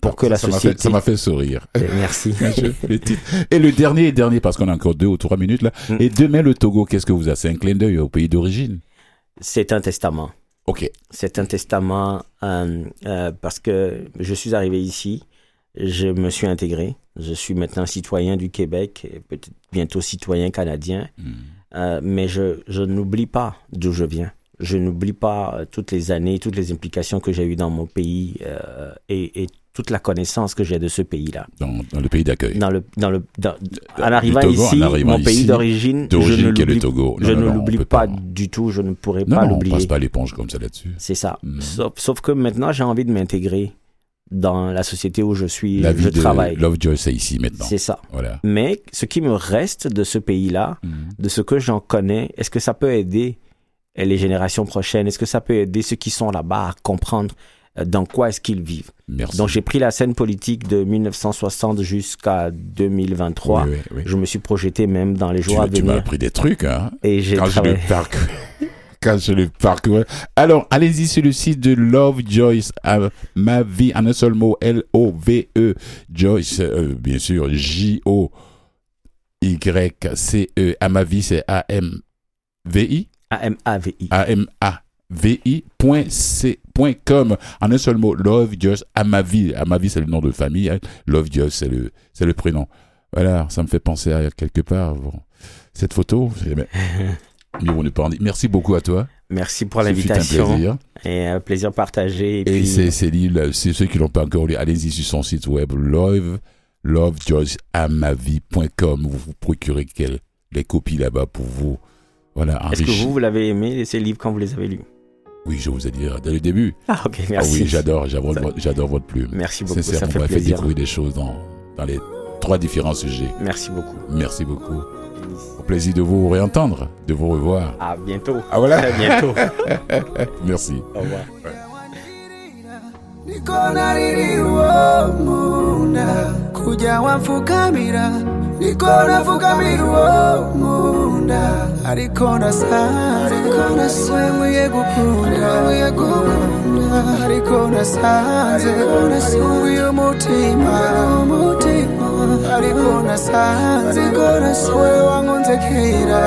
Pour que la ça m'a société- fait- Ça m'a fait sourire. Et Merci. Et le dernier et dernier, parce qu'on a encore deux ou trois minutes là. Mm. Et demain, le Togo, qu'est-ce que vous avez C'est un clin d'œil au pays d'origine. C'est un testament. Ok. C'est un testament euh, euh, parce que je suis arrivé ici, je me suis intégré, je suis maintenant citoyen du Québec, et peut-être bientôt citoyen canadien, Hmm. euh, mais je, je n'oublie pas d'où je viens. Je n'oublie pas toutes les années, toutes les implications que j'ai eues dans mon pays et, et toute la connaissance que j'ai de ce pays-là. Dans, dans le pays d'accueil. Dans le, dans le, dans- en arrivant Togo, en ici, arrivant mon pays d'origine, je ne qui est le l'oublie Togo. Non, je non, ne l'oublie pas du tout, je ne pourrais Non, pas non, on l'oublier. passe pas l'éponge comme ça là-dessus. C'est ça. Mhm. Sauf, sauf que maintenant, j'ai envie de m'intégrer dans la société où je suis, La vie je de travaille. Lovejoy, c'est ici maintenant. C'est ça. Voilà. Mais ce qui me reste de ce pays-là, Mhm. de ce que j'en connais, est-ce que ça peut aider les générations prochaines Est-ce que ça peut aider ceux qui sont là-bas à comprendre dans quoi est-ce qu'ils vivent Merci. Donc j'ai pris la scène politique de 1960 jusqu'à 2023. Oui, oui, oui. Je me suis projeté même dans les jours à Tu, tu m'as appris des trucs, hein Et j'ai quand je travaillé. le parc. quand je le parcours. Alors, allez-y sur le site de Love Joyce, à ma vie, en un seul mot, L-O-V-E, Joyce, euh, bien sûr, J-O-Y-C-E, à ma vie, c'est A-M-V-I, A-M-A-V-I. A-M-A-V-I, point C, point com, en un seul mot, Love Joyce, à ma vie, à ma vie, c'est le nom de famille, hein. Love Joyce, c'est le, c'est le prénom. Voilà, ça me fait penser à quelque part, bon, cette photo, c'est- mais, mais on n'est pas en- Merci beaucoup à toi. Merci pour l'invitation. plaisir. Et un plaisir partagé. Et, Et puis, c'est Céline, c'est ceux qui l'ont pas encore lu, allez-y sur son site web, love, lovejoyceamavie.com. Vous vous procurez les copies là-bas pour vous. Voilà, Est-ce que vous, vous l'avez aimé, ces livres, quand vous les avez lus? Oui, je vous ai dit dès le début. Ah, ok, Ah merci. oui, j'adore, j'adore, votre- j'adore votre plume. Merci beaucoup, Sincèrement, ça fait fait découvrir des choses dans, dans les trois différents sujets. Merci beaucoup. Merci beaucoup. Au plaisir de vous réentendre, de vous revoir. À bientôt. Ah voilà, Très bientôt. merci. Au revoir. niko nariririwe munda kujya wamfukamira niko nafukamira uwo munda ariko nasanze wemuye gukunda ariko nasanze uyu mutima. Ariko nasanze we wankunze kera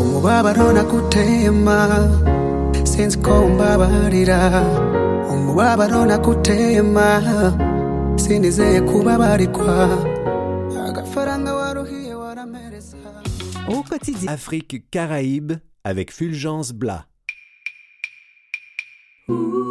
umubabaro nakutema sinzi ko mbabarira umubabaro nakutema sinizeye kubabarikwa agafaranga waruhiye waramereza Au quotidien. Afrique Caraïbes avec Fulgence Blas. Tous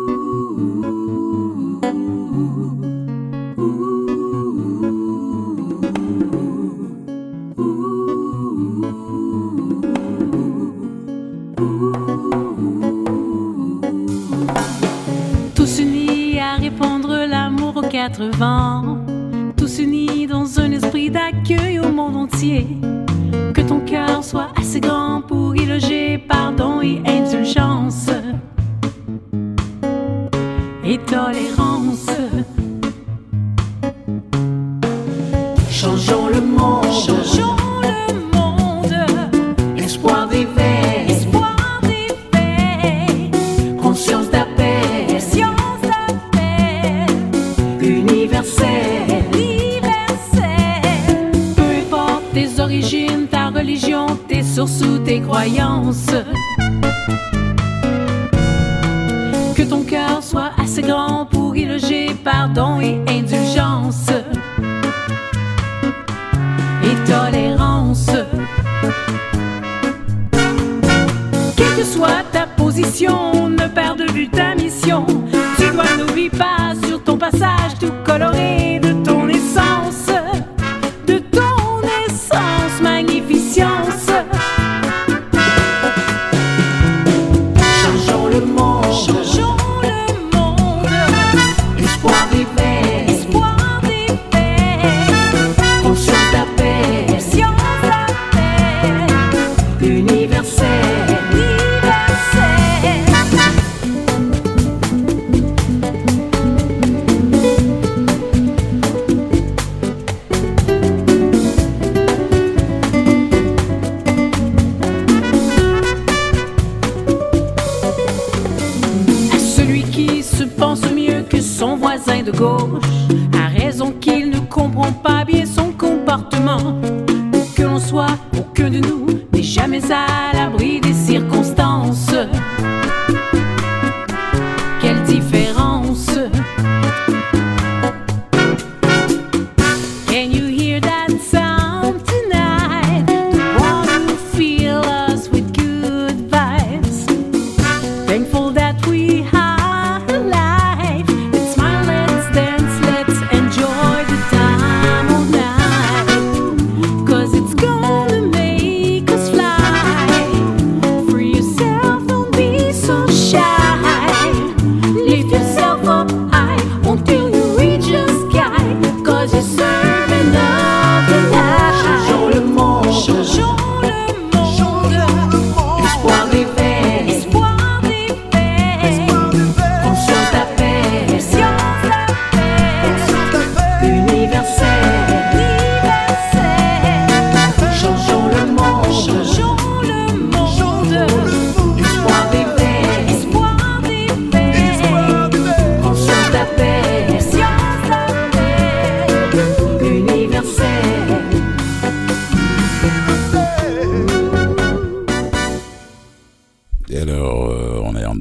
Tous unis dans un esprit d'accueil au monde entier. Que ton cœur soit assez grand pour y loger pardon et indulgence. Ou tes croyances. Que ton cœur soit assez grand pour y loger pardon et indulgence. Et tolérance. Quelle que soit ta position, ne perds de vue ta mission. Tu dois n'oublie pas sur ton passage tout coloré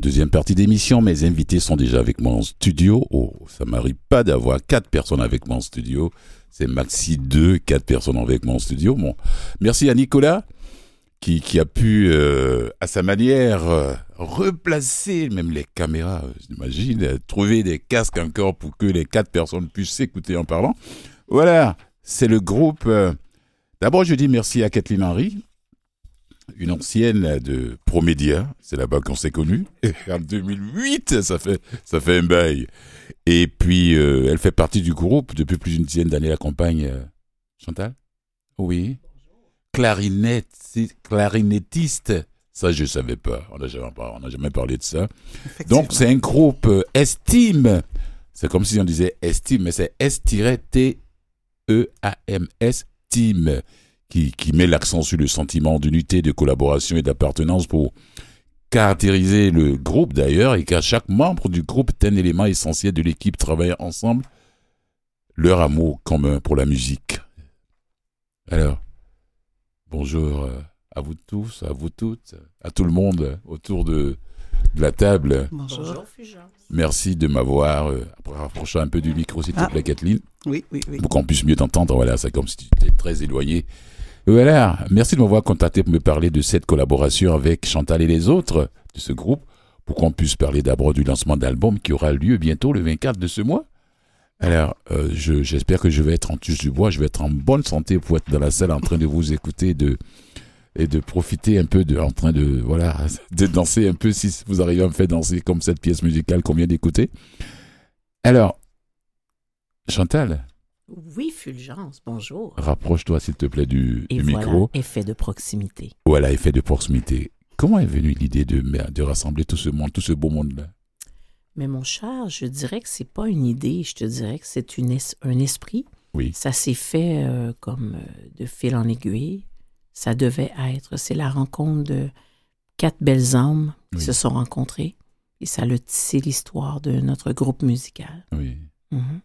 deuxième partie d'émission. Mes invités sont déjà avec moi en studio. Oh, ça m'arrive pas d'avoir quatre personnes avec moi en studio. C'est maxi deux, quatre personnes avec moi en studio. Bon, merci à Nicolas qui, a pu, euh, à sa manière, euh, replacer même les caméras, euh, j'imagine, euh, trouver des casques encore pour que les quatre personnes puissent s'écouter en parlant. Voilà, c'est le groupe. euh, D'abord, je dis merci à Kathleen Henry, une ancienne de Promédia, c'est là-bas qu'on s'est connus. En 2008, ça fait, ça fait un bail. Et puis, euh, elle fait partie du groupe depuis plus d'une dizaine d'années, la compagne euh, Chantal Oui. Clarinette, clarinettiste. Ça, je savais pas. On n'a jamais, par- on n'a jamais parlé de ça. Donc, c'est un groupe euh, Estime. C'est comme si on disait Estime, mais c'est S-T-E-A-M-S, Team, qui, qui met l'accent sur le sentiment d'unité, de collaboration et d'appartenance pour caractériser le groupe d'ailleurs, et qu'à chaque membre du groupe est un élément essentiel de l'équipe travaillant ensemble, leur amour commun pour la musique. Alors, bonjour euh, à vous tous, à vous toutes, à tout le monde autour de, de la table. Bonjour. Merci de m'avoir euh, rapproché un peu du micro, s'il te Ah. plaît, Kathleen, Oui, oui, oui. pour qu'on puisse mieux t'entendre. Voilà, c'est comme si tu étais très éloigné. Voilà, merci de m'avoir contacté pour me parler de cette collaboration avec Chantal et les autres de ce groupe, pour qu'on puisse parler d'abord du lancement d'album qui aura lieu bientôt le 24 de ce mois. Alors, euh, je- j'espère que je vais être en touche du bois, je vais être en bonne santé pour être dans la salle en train de vous écouter et de profiter un peu en train de, voilà, de danser un peu si vous arrivez à me faire danser comme cette pièce musicale qu'on vient d'écouter. Alors, Chantal, Oui, Fulgence, bonjour. rapproche-toi s'il te plaît du, Et du voilà, micro. effet de proximité. Voilà, effet de proximité. Comment est venue l'idée de, de rassembler tout ce monde, tout ce beau monde-là? Mais mon cher, je dirais que c'est pas une idée, je te dirais que c'est une es- un esprit. Oui. Ça s'est fait euh, comme euh, de fil en aiguille. Ça devait être. C'est la rencontre de quatre belles âmes qui se sont rencontrées. Et ça a tissé l'histoire de notre groupe musical. Oui. Mhm.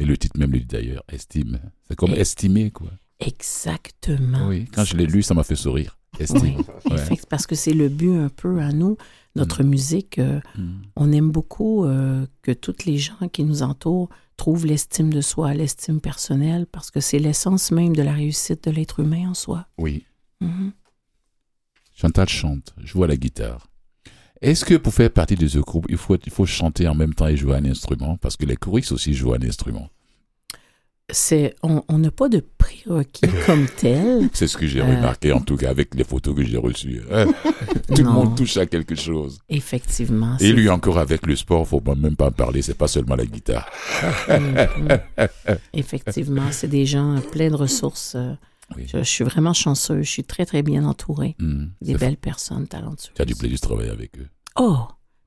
Et le titre même le dit d'ailleurs, estime. C'est comme Et- estimer, quoi. Exactement. Oui. Quand je l'ai lu, ça m'a fait sourire. Estime. Oui, Ouais. parce que c'est le but un peu à nous, notre musique. euh, Mm. on aime beaucoup euh, que toutes les gens qui nous entourent trouvent l'estime de soi, l'estime personnelle, parce que c'est l'essence même de la réussite de l'être humain en soi. Oui. Mhm. Chantal chante, joue à la guitare. Est-ce que pour faire partie de ce groupe, il faut, il faut chanter en même temps et jouer un instrument? Parce que les choristes aussi jouent un instrument. C'est, on n'a pas de prérequis comme tel. C'est ce que j'ai Euh. remarqué, en tout cas, avec les photos que j'ai reçues. Hein? Tout le monde touche à quelque chose. Effectivement. Et lui encore avec le sport, faut pas- même pas en parler, c'est pas seulement la guitare. Mhm. Effectivement, c'est des gens pleins de ressources. euh, Oui. Je, je suis vraiment chanceux. Je suis très, très bien entourée. Hmm, Des belles personnes talentueuses. Tu as du plaisir de travailler avec eux. Oh,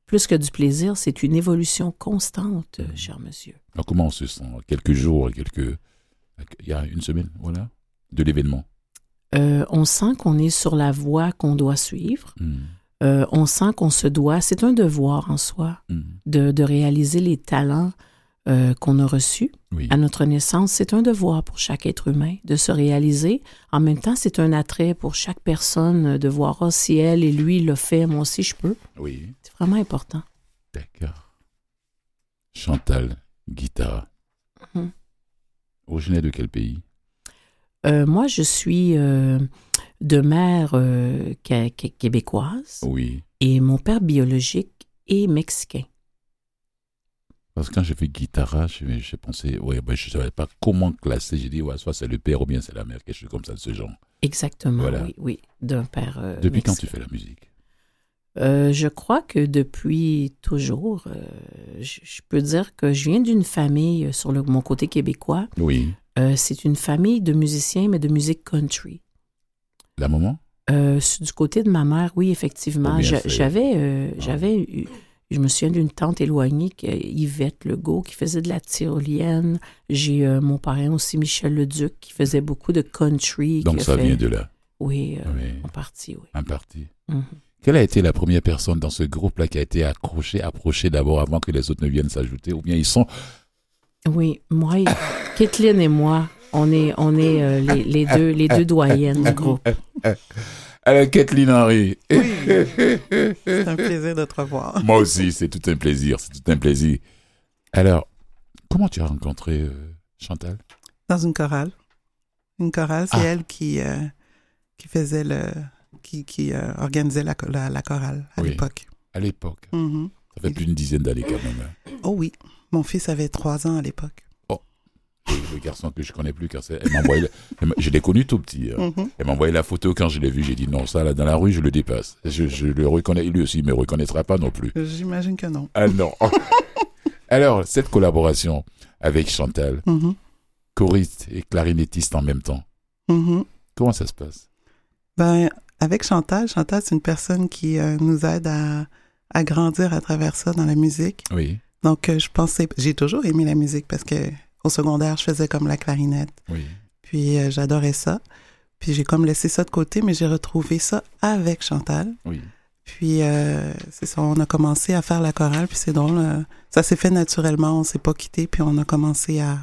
plus que du plaisir, c'est une évolution constante, euh, cher monsieur. Alors, comment on se sent Quelques jours, quelques... Il y a une semaine, voilà, de l'événement. Euh, on sent qu'on est sur la voie qu'on doit suivre. Hmm, Euh, on sent qu'on se doit, c'est un devoir en soi, hmm, de, de réaliser les talents euh, qu'on a reçus Oui. à notre naissance. C'est un devoir pour chaque être humain de se réaliser. En même temps, c'est un attrait pour chaque personne de voir oh, si elle et lui le fait, moi aussi je peux. Oui, C'est vraiment important. d'accord. Chantal, guitare. Mhm. Originaire de quel pays? Euh, moi, je suis euh, de mère qué- qué- québécoise Oui. et mon père biologique est mexicain. Parce que quand j'ai fait guitare, j'ai pensé, ouais, ben, je ne savais pas comment classer. J'ai dit, ouais, soit c'est le père ou bien c'est la mère, quelque chose comme ça de ce genre. Exactement, Voilà. oui, oui, d'un père. euh, Depuis quand tu fais la musique? Euh, je crois que depuis toujours, euh, je, je peux dire que je viens d'une famille sur le, mon côté québécois. Oui. C'est une famille de musiciens, mais de musique country. La maman? Du côté de ma mère, oui, effectivement. J'avais, Ah. j'avais, eu- je me souviens d'une tante éloignée, qui- Yvette Legault, qui faisait de la tyrolienne. J'ai euh, mon parrain aussi, Michel Leduc, qui faisait beaucoup de country. Donc ça fait- vient de là, Oui, euh, Oui. en partie, oui. un parti. Mhm. Quelle a été la première personne dans ce groupe-là qui a été accrochée, approchée d'abord avant que les autres ne viennent s'ajouter? Ou bien ils sont. Oui, moi, et- Kathleen et moi, on est, on est euh, les, les deux, les deux doyennes du groupe. Alors, Kathleen Henry. C'est un plaisir de te revoir. Moi aussi, c'est tout un plaisir. C'est tout un plaisir. Alors, comment tu as rencontré euh, Chantal? Dans une chorale. Une chorale, c'est Ah. elle qui, euh, qui faisait le. qui, qui euh, organisait la, la, la chorale à Oui. l'époque. à l'époque Mhm. Ça fait plus d'une dizaine d'années quand même. hein. Oh oui. Mon fils avait trois ans à l'époque. Le garçon que je connais plus, car c'est- elle m'a envoyé. la- elle m'a- Je l'ai connu tout petit. hein. Mhm. Elle m'a envoyé la photo quand je l'ai vu. J'ai dit non, ça là dans la rue, je le dépasse. Je, je le reconnais, lui aussi, il me reconnaîtra pas non plus. J'imagine que non. Ah non. Alors, cette collaboration avec Chantal, Mhm. choriste et clarinettiste en même temps, Mhm. comment ça se passe? Ben, avec Chantal, Chantal, c'est une personne qui euh, nous aide à, à grandir à travers ça dans la musique. Oui, Donc, euh, je pensais, j'ai toujours aimé la musique parce que au secondaire, je faisais comme la clarinette. oui. Puis, euh, j'adorais ça. Puis, j'ai comme laissé ça de côté, mais j'ai retrouvé ça avec Chantal. Oui. Puis, euh, c'est ça, on a commencé à faire la chorale, puis c'est drôle. euh, ça s'est fait naturellement, on s'est pas quitté, puis on a commencé à,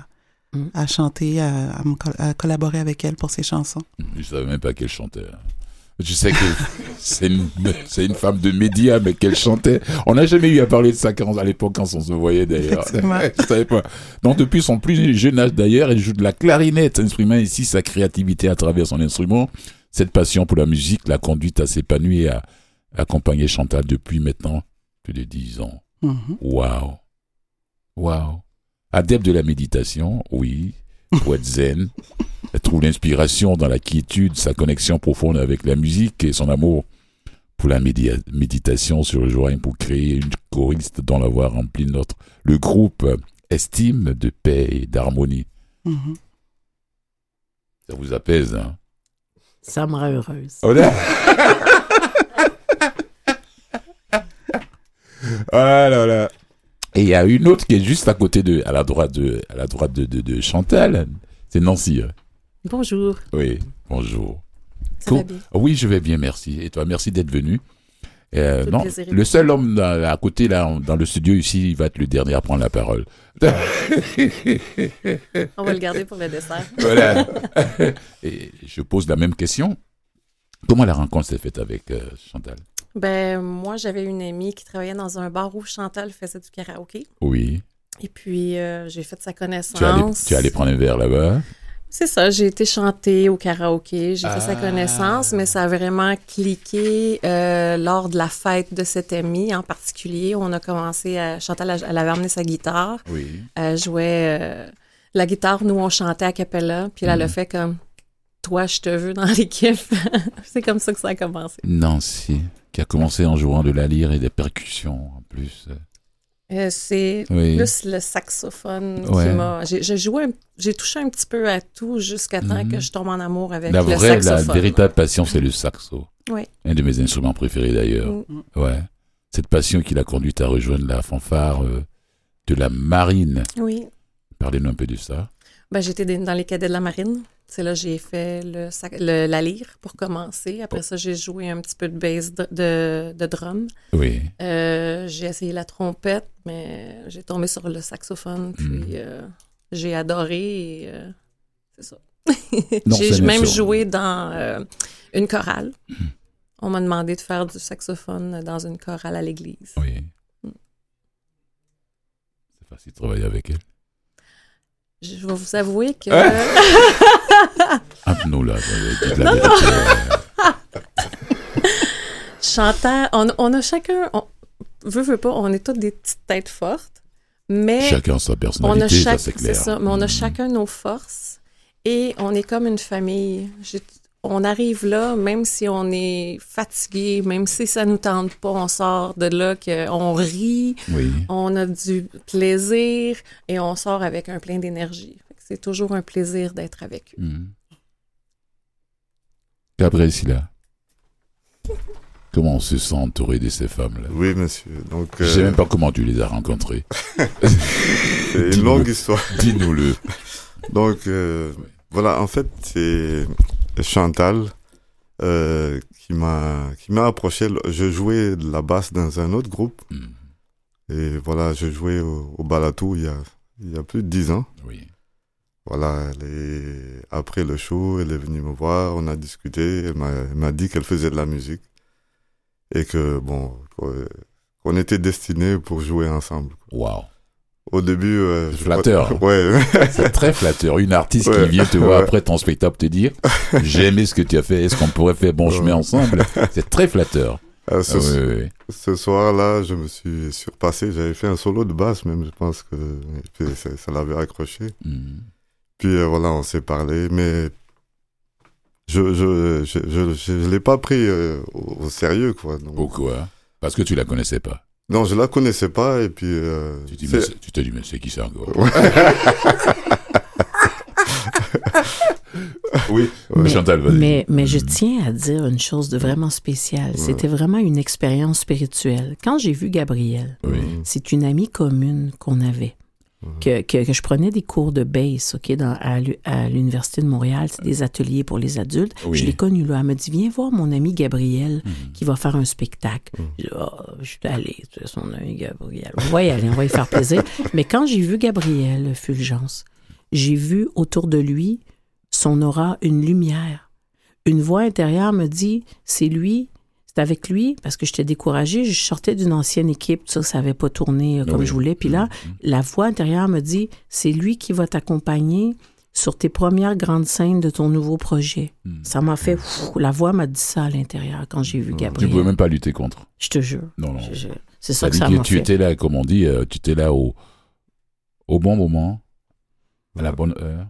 Mm. à chanter, à, à me col- à collaborer avec elle pour ses chansons. Je savais même pas qu'elle chantait. Je sais que c'est une, c'est une femme de médias, mais qu'elle chantait. On n'a jamais eu à parler de ça quand, à l'époque quand on se voyait d'ailleurs. Je savais pas. Donc depuis son plus jeune âge d'ailleurs, elle joue de la clarinette, exprimant ici sa créativité à travers son instrument. Cette passion pour la musique l'a conduite à s'épanouir et à accompagner Chantal depuis maintenant plus de dix ans. Mhm. Waouh. Waouh. Adepte de la méditation, oui. Poète zen. Elle trouve l'inspiration dans la quiétude, sa connexion profonde avec la musique et son amour pour la méditation sur le joint pour créer une choriste dont la voix remplit notre, le groupe Estime de paix et d'harmonie. Mhm. Ça vous apaise, hein? Ça me rend heureuse. Oh. Et il y a une autre qui est juste à côté de, à la droite de, à la droite de, de, de Chantal. C'est Nancy. hein. Bonjour. Oui, bonjour. Ça Cool. va bien? Oui, je vais bien, merci. Et toi, merci d'être venu. Euh, non, plaisir le seul homme dans- à côté, là, dans le studio ici, il va être le dernier à prendre la parole. On va le garder pour le dessert. voilà. Et je pose la même question. Comment la rencontre s'est faite avec euh, Chantal? Ben, moi, j'avais une amie qui travaillait dans un bar où Chantal faisait du karaoké. Oui. Et puis, euh, j'ai fait sa Tu es allé, connaissance. tu es allé prendre un verre là-bas? C'est ça, j'ai été chanter au karaoké, j'ai fait sa Ah. connaissance, mais ça a vraiment cliqué euh, lors de la fête de cette amie en particulier. On a commencé à... Chantal, elle avait amené sa guitare, Oui. elle jouait euh, la guitare, nous, on chantait à cappella, puis là, elle a Mhm. fait comme « Toi, je te veux dans l'équipe ». C'est comme ça que ça a commencé. Nancy, qui a commencé en jouant de la lyre et des percussions en plus. Euh, c'est Oui. plus le saxophone Ouais. qui m'a... J'ai joué, j'ai touché un petit peu à tout jusqu'à temps Mhm. que je tombe en amour avec La le vraie, la saxophone. véritable passion, c'est le saxo. Oui. Un de mes instruments préférés d'ailleurs. Mm. Ouais. Cette passion qui l'a conduite à rejoindre la fanfare euh, de la marine. Oui. Parlez-nous un peu de ça. Ben, j'étais dans les cadets de la marine. C'est là que j'ai fait le, la lyre pour commencer. Après ça, j'ai joué un petit peu de bass de, de, de drum. Oui. Euh, j'ai essayé la trompette, mais j'ai tombé sur le saxophone. Puis Mhm. euh, j'ai adoré. et, euh, c'est ça. J'ai même sûr. joué dans une chorale. On m'a demandé de faire du saxophone dans une chorale à l'église. Oui. Mm. C'est facile de travailler avec elle. Je vais vous avouer que... Entre nous là, dites la vérité. euh, Chantal, on, on a chacun, on, veut, veut pas, on est toutes des petites têtes fortes, mais Chacun sa on a personnalité, chaque, ça c'est clair. ça, mais on a Mm. chacun nos forces et on est comme une famille. J'ai- on arrive là, même si on est fatigué, même si ça nous tente pas, on sort de là, que on rit, Oui. on a du plaisir et on sort avec un plein d'énergie. C'est toujours un plaisir d'être avec eux. Mm. Gabriel Silla. Comment on se sent entouré de ces femmes-là? Oui, monsieur. Donc, Je sais euh, même pas comment tu les as rencontrées. c'est une longue histoire. Dis-nous-le. Donc, euh, voilà, en fait, c'est Chantal euh, qui m'a qui m'a approché. Je jouais de la basse dans un autre groupe. Mm. Et voilà, je jouais au, au Balatou il y a, il y a plus de dix ans. Oui. Voilà, elle est... après le show, elle est venue me voir, on a discuté, elle m'a, dit qu'elle faisait de la musique et que, bon, qu'on était destinés pour jouer ensemble. Waouh. Au début... euh, je- Flatteur. Ouais. C'est très flatteur. Une artiste Ouais. qui vient te voir Ouais. après ton spectacle te dire J'ai aimé ce que tu as fait, est-ce qu'on pourrait faire bon chemin ensemble? C'est très flatteur. Euh, ce, Ah ouais. ce soir-là, je me suis surpassé. J'avais fait un solo de basse même, je pense que ça l'avait accroché. Mhm. Puis euh, voilà, on s'est parlé, mais je je je je, je, je l'ai pas pris euh, au, au sérieux quoi. Donc, Pourquoi? Parce que tu la connaissais pas. non, je la connaissais pas et puis euh, Tu t'es dit, mais c'est- mais qui ça encore? Ouais. Oui. Chantal, vas-y. Mais, mais je Mhm. tiens à dire une chose de vraiment spéciale. C'était vraiment une expérience spirituelle. Quand j'ai vu Gabrielle, Oui. c'est une amie commune qu'on avait. Que, que, que je prenais des cours de bass, OK, dans, à, l'u- à l'Université de Montréal, c'est des ateliers pour les adultes. Oui. Je l'ai connue là. Elle m'a dit, viens voir mon ami Gabriel Mhm. qui va faire un spectacle. J'ai dit, Ah, je suis allée, c'est son ami Gabriel. On va y aller, on va y faire plaisir. Mais quand j'ai vu Gabriel Fulgence, j'ai vu autour de lui son aura, une lumière. Une voix intérieure me dit, c'est lui, c'est avec lui, parce que j'étais découragée, je sortais d'une ancienne équipe, tout ça, ça n'avait pas tourné euh, comme Oui. je voulais. Puis là, Mhm. la voix intérieure me dit, c'est lui qui va t'accompagner sur tes premières grandes scènes de ton nouveau projet. Mhm. Ça m'a fait, la voix m'a dit ça à l'intérieur quand j'ai vu Tu Gabriel. pouvais même pas lutter contre. Je te jure. Non, non. C'est ça que ça m'a tu fait. étais là, comme on dit, euh, tu étais là au, au bon moment, à la bonne heure,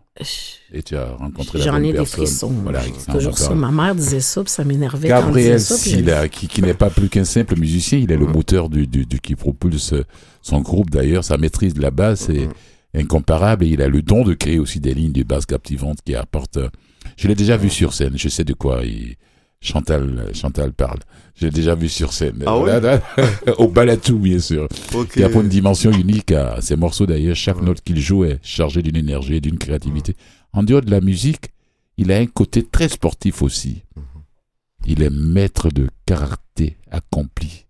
et tu as rencontré la J'en bonne ai des frissons. Voilà, c'est toujours ça. Ma mère disait ça, puis ça m'énervait Gabriel ça. puis qui, qui n'est pas plus qu'un simple musicien, il est le moteur du, du, du- qui propulse son groupe d'ailleurs. Sa maîtrise de la basse est incomparable et il a le don de créer aussi des lignes de basse captivantes qui apportent. euh, Je l'ai déjà vu sur scène, je sais de quoi il- Chantal, Chantal parle. Je l'ai déjà vu sur scène. Ah Là, là, Au Balatou, bien sûr. Ok. Qui apporte une dimension unique à ses morceaux d'ailleurs. Chaque note qu'il joue est chargée d'une énergie et d'une créativité. En dehors de la musique, il a un côté très sportif aussi. Il est maître de karaté accompli.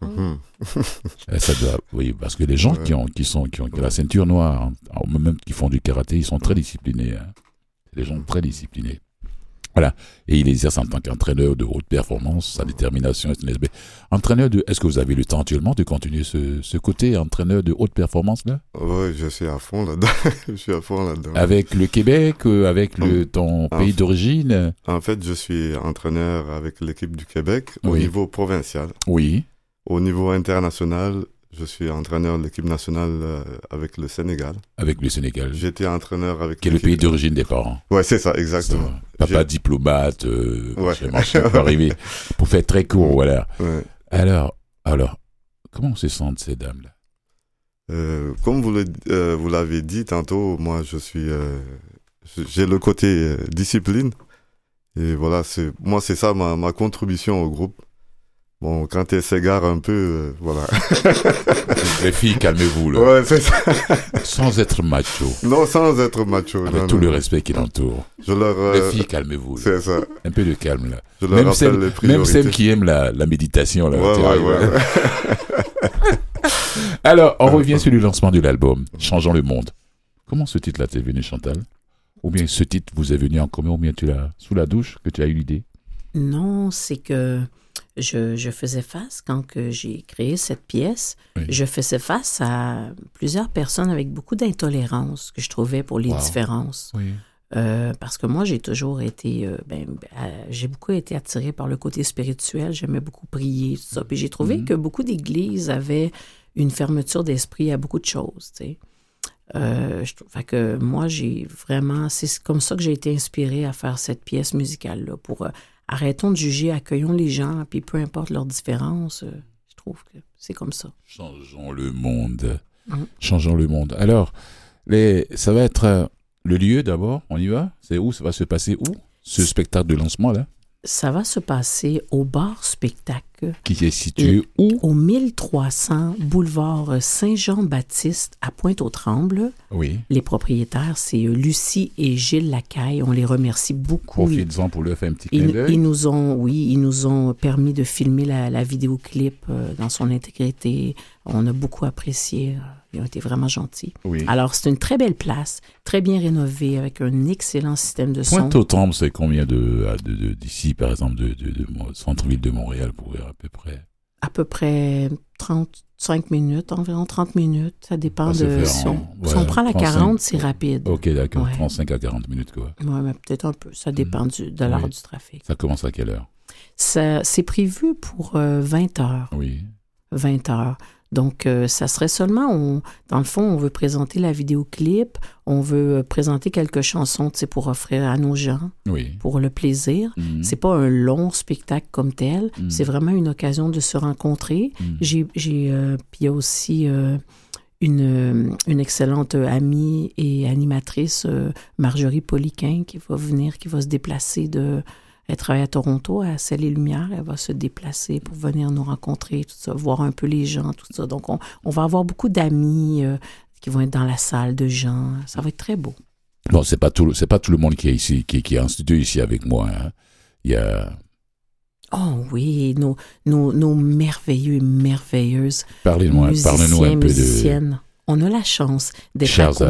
Mhm. Euh, Ça doit, oui, parce que les gens Ouais. qui ont, qui sont, qui ont la ceinture noire, hein, même qui font du karaté, ils sont très disciplinés. hein. Des gens très disciplinés. Voilà. Et il exerce en tant qu'entraîneur de haute performance. Sa détermination est une SB. Entraîneur de, est-ce que vous avez le temps actuellement de continuer ce, ce côté entraîneur de haute performance là? Ouais, je suis à fond là-dedans. je suis à fond là-dedans. Avec le Québec, euh, avec le, ton pays d'origine? En fait, je suis entraîneur avec l'équipe du Québec au Oui. niveau provincial. Oui. Au niveau international, je suis entraîneur de l'équipe nationale euh, avec le Sénégal. Avec le Sénégal. J'étais entraîneur avec Qui est le pays d'origine des parents. Ouais, c'est ça, exactement. Ça, Papa diplomate, euh, Ouais. arriver. Pour faire très court, voilà. Ouais. Alors, alors, comment se sentent ces dames-là? Euh, comme vous euh, vous l'avez dit tantôt, moi je suis, j'ai le côté discipline et voilà, c'est moi c'est ça ma, ma contribution au groupe. Bon, quand elle s'égare un peu, euh, voilà. Les filles, calmez-vous, là. Ouais, c'est ça. Sans être macho. Non, sans être macho. Avec non, tout non. le respect qui l'entoure. Je leur, euh, Les filles, calmez-vous. c'est ça. Un peu de calme, là. Je leur Même rappelle celles, les même celles qui aiment la, la méditation, là. Ouais, tu ouais, arrives, ouais, là. Alors, on revient sur le lancement de l'album, Changeons le monde. Comment ce titre-là t'est venu, Chantal? Ou bien ce titre vous est venu en commun, ou bien tu l'as sous la douche que tu as eu l'idée? Non, c'est que je, je faisais face, quand j'ai créé cette pièce, Oui. je faisais face à plusieurs personnes avec beaucoup d'intolérance que je trouvais pour les Wow. différences. Oui. Euh, parce que moi, j'ai toujours été, euh, ben, euh, j'ai beaucoup été attirée par le côté spirituel. J'aimais beaucoup prier, tout ça. Puis j'ai trouvé Mhm. que beaucoup d'églises avaient une fermeture d'esprit à beaucoup de choses, tu sais. Euh, je trouve, fait que moi, j'ai vraiment, c'est comme ça que j'ai été inspirée à faire cette pièce musicale-là. Pour arrêtons de juger, accueillons les gens, puis peu importe leurs différences, euh, je trouve que c'est comme ça. Changeons le monde. Mhm. Changeons le monde. Alors, les, ça va être euh, le lieu d'abord. On y va? C'est où? Ça va se passer où Ce spectacle de lancement là? Ça va se passer au bar spectacle Qui est situé où? au 1300 boulevard Saint-Jean-Baptiste à Pointe-aux-Trembles. Oui. Les propriétaires, c'est euh, Lucie et Gilles Lacaille. On les remercie beaucoup. Ils, Profites-en pour leur faire un petit clin ils- d'œil. ils nous ont, oui, ils nous ont permis de filmer la, la vidéoclip euh, dans son intégrité. On a beaucoup apprécié. Ils ont été vraiment gentils. Oui. Alors, c'est une très belle place, très bien rénovée, avec un excellent système de son. Pointe-aux-Trembles, c'est combien de, de- de- d'ici, par exemple, de, de, de mon- centre-ville de Montréal, pour à peu près? À peu près 35 minutes, environ 30 minutes. Ça dépend se de. Si on, si ouais, on prend la 35. 40, c'est rapide. Ok, d'accord, Ouais. 35 à 40 minutes, quoi. Oui, mais peut-être un peu. Ça dépend du, de l'heure Oui. du trafic. Ça commence à quelle heure? C'est prévu pour euh, 20 heures. Oui. 20 heures. Donc, euh, ça serait seulement, on, dans le fond, on veut présenter la vidéoclip, on veut euh, présenter quelques chansons, pour offrir à nos gens, Oui. pour le plaisir. Mhm. C'est pas un long spectacle comme tel, Mhm. c'est vraiment une occasion de se rencontrer. Mhm. J'ai, j'ai, euh, puis il y a aussi euh, une, une excellente amie et animatrice, Marjorie Poliquin, qui va venir, qui va se déplacer de. Elle travaille à Toronto, à Celle et Lumière. Elle va se déplacer pour venir nous rencontrer, tout ça, voir un peu les gens, tout ça. Donc, on, on va avoir beaucoup d'amis euh, qui vont être dans la salle de gens. Ça va être très beau. Bon, c'est pas tout, c'est pas tout le monde qui est ici, qui, qui est en studio ici avec moi. hein. Il y a, Oh oui, nos, nos, nos merveilleux et merveilleuses parlez-moi, parlez-nous un peu de. On a la chance d'être accom-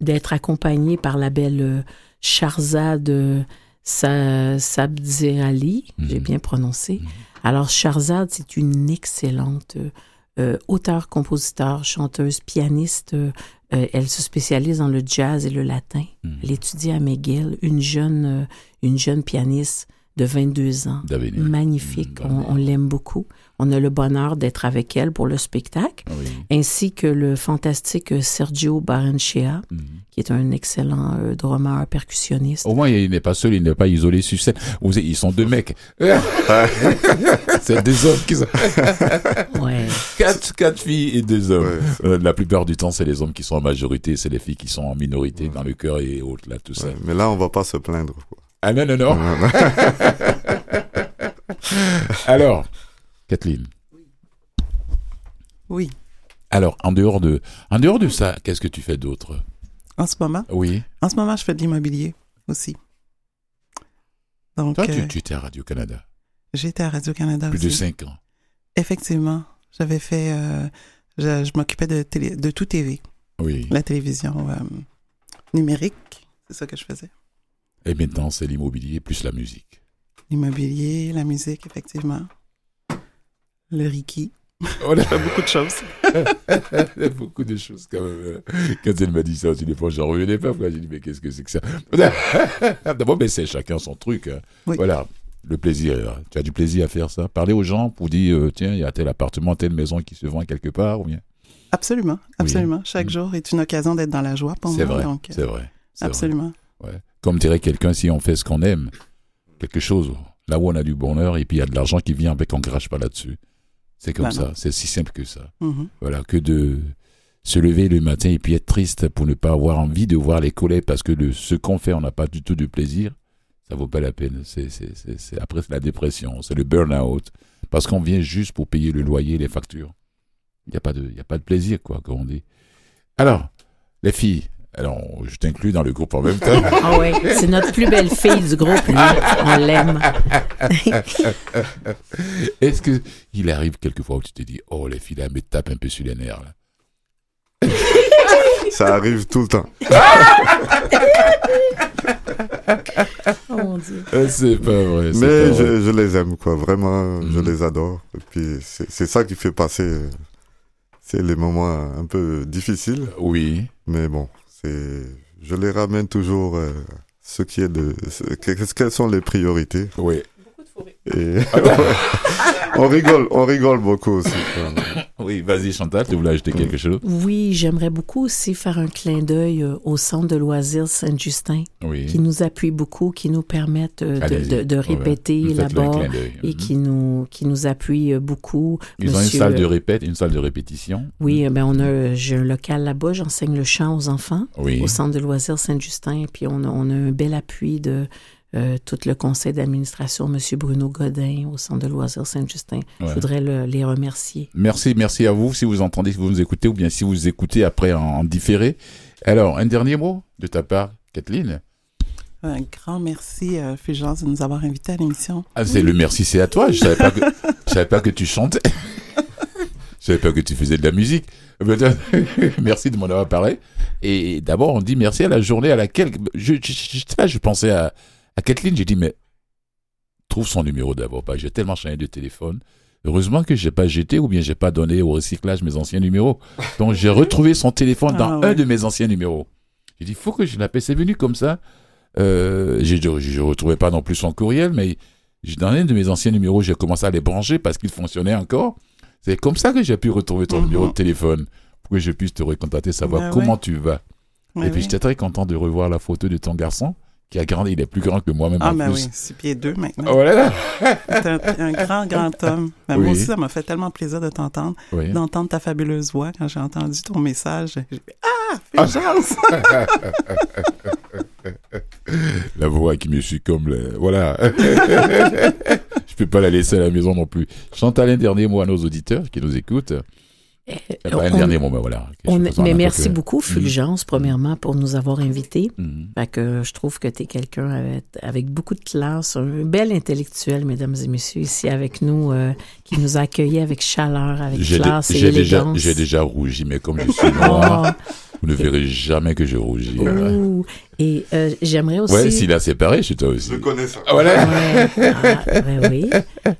d'être accompagné par la belle Sa- j'ai Mhm. bien prononcé. Mhm. Alors Charzad, c'est une excellente euh, euh, auteure, compositeur, chanteuse, pianiste. euh, euh, elle se spécialise dans le jazz et le latin. Mhm. Elle étudie à McGill, une jeune, euh, une jeune pianiste de 22 ans. D'avenir. Magnifique, on, l'aime beaucoup. On a le bonheur d'être avec elle pour le spectacle Oui. ainsi que le fantastique Sergio Barenchea, Mhm. qui est un excellent euh, drummer percussionniste. Au moins, il n'est pas seul, il n'est pas isolé sur scène. Vous ils sont deux mecs. c'est deux hommes qui sont. Ouais. Quatre, quatre filles et deux hommes. Ouais, Euh, la plupart du temps, c'est les hommes qui sont en majorité, c'est les filles qui sont en minorité dans le cœur et autres, là, tout ça. ouais, mais là, on va pas se plaindre. quoi. Ah non, non, non. Alors, Kathleen, Oui. alors, en dehors de, en dehors de ça, qu'est-ce que tu fais d'autre? En ce moment, Oui. en ce moment, je fais de l'immobilier aussi. Donc, Toi, euh, tu, tu étais à Radio-Canada. j'étais à Radio-Canada Plus aussi. de cinq ans. Effectivement. J'avais fait. euh, je je m'occupais de, télé, de tout TV, Oui. la télévision euh, numérique. C'est ça que je faisais. Et maintenant, c'est l'immobilier plus la musique. L'immobilier, la musique, effectivement. Le Reiki. On a beaucoup de choses. beaucoup de choses quand même. euh. Quand elle m'a dit ça aussi, des fois, j'en revenais pas. J'ai dit, mais qu'est-ce que c'est que ça? D'abord, mais c'est chacun son truc. hein. Oui. Voilà, le plaisir. Tu as du plaisir à faire ça? Parler aux gens pour dire, euh, tiens, il y a tel appartement, telle maison qui se vend quelque part ou bien? Absolument, absolument. Chaque Mm. jour est une occasion d'être dans la joie pour C'est moi. euh, c'est vrai. c'est vrai. absolument. Ouais. Comme dirait quelqu'un, si on fait ce qu'on aime, quelque chose, là où on a du bonheur, et puis il y a de l'argent qui vient avec, on crache pas là-dessus. C'est comme Ben ça, c'est si simple que ça. Mhm. Voilà, que de se lever le matin et puis être triste pour ne pas avoir envie de voir les collègues parce que de ce qu'on fait, on n'a pas du tout de plaisir, ça vaut pas la peine. C'est, c'est, c'est, c'est- après, c'est la dépression, c'est le burn-out. Parce qu'on vient juste pour payer le loyer, les factures. Il n'y a, pas de- il y a pas de plaisir, quoi, comme on dit. Alors, les filles, alors, je t'inclus dans le groupe en même temps. Ah ouais, c'est notre plus belle fille du groupe, lui. On l'aime. Est-ce que il arrive quelquefois où tu te dis, oh, les filles, là, me tapent un peu sur les nerfs, là. Ça arrive tout le temps. Oh mon Dieu. Euh, C'est pas vrai. Mais pas vrai. je, je les aime, quoi. Vraiment, je Mhm. les adore. Et puis, c'est ça qui fait passer euh, c'est les moments un peu difficiles. Oui. Mais bon, je les ramène toujours euh, ce qui est de... ce- quelles sont les priorités? Oui. Et on rigole, on rigole beaucoup aussi. Oui, vas-y, Chantal, tu voulais ajouter quelque chose? Oui, j'aimerais beaucoup aussi faire un clin d'œil euh, au centre de loisirs Saint-Justin, Oui. qui nous appuie beaucoup, qui nous permettent euh, de, Allez-y. de- de Ouais. répéter un là-bas et Mhm. qui nous, qui nous appuie euh, beaucoup. Ils ont une salle de répète, une salle de répétition. Oui, euh, ben on a, j'ai un local là-bas, j'enseigne le chant aux enfants Oui. au centre de loisirs Saint-Justin, et puis on a, on a un bel appui de euh, tout le conseil d'administration, M. Bruno Godin au Centre de loisirs Saint-Justin. Je voudrais le- les remercier. Merci, merci à vous si vous entendez, si vous nous écoutez ou bien si vous écoutez après en, en différé. Alors, un dernier mot de ta part, Kathleen? Un grand merci, euh, Fulgence, de nous avoir invités à l'émission. Ah, c'est le merci, c'est à toi. Je savais pas que, je savais pas que tu chantais. je savais pas que tu faisais de la musique. Merci de m'en avoir parlé. Et d'abord, on dit merci à la journée à laquelle, je, je, je, sais pas, je pensais à, à Kathleen, j'ai dit, mais trouve son numéro d'abord. Pas, j'ai tellement changé de téléphone. Heureusement que j'ai pas jeté ou bien j'ai pas donné au recyclage mes anciens numéros. Donc j'ai retrouvé son téléphone dans Ah ouais. un de mes anciens numéros. J'ai dit, faut que je l'appelle. C'est venu comme ça. Euh, j'ai- je ne retrouvais pas non plus son courriel, mais j'ai- dans un de mes anciens numéros, j'ai commencé à les brancher parce qu'ils fonctionnaient encore. C'est comme ça que j'ai pu retrouver ton Mhm. numéro de téléphone pour que je puisse te recontacter, savoir Ben comment ouais. tu vas. Oui, Et puis oui. j'étais très content de revoir la photo de ton garçon qui a grandi. Il est plus grand que moi-même Ah, en ben plus. oui, six pieds deux maintenant. Ah, voilà. C'est un, un grand, grand homme. Ben, Oui. Moi aussi, ça m'a fait tellement plaisir de t'entendre, Oui. d'entendre ta fabuleuse voix. Quand j'ai entendu ton message, j'ai fait Ah, Fulgence! La voix qui me suit comme le... Voilà. je peux pas la laisser à la maison non plus. Chantal, un dernier mot à nos auditeurs qui nous écoutent. Ben, un on- dernier mot, ben voilà. On- mais merci beaucoup, Fulgence, premièrement, pour nous avoir invités. Fait que je trouve que tu es quelqu'un avec, avec beaucoup de classe, un bel intellectuel, mesdames et messieurs, ici avec nous, euh, qui nous a accueillis avec chaleur, avec classe et j'ai déjà, élégance. j'ai déjà rougi, mais comme je suis noir, Oh, vous ne verrez jamais que je rougis. Ouh. Et euh, j'aimerais aussi... Ouais, s'il a séparé chez toi aussi. Je connais ça. Ah, voilà. Ouais, ah, ouais, oui.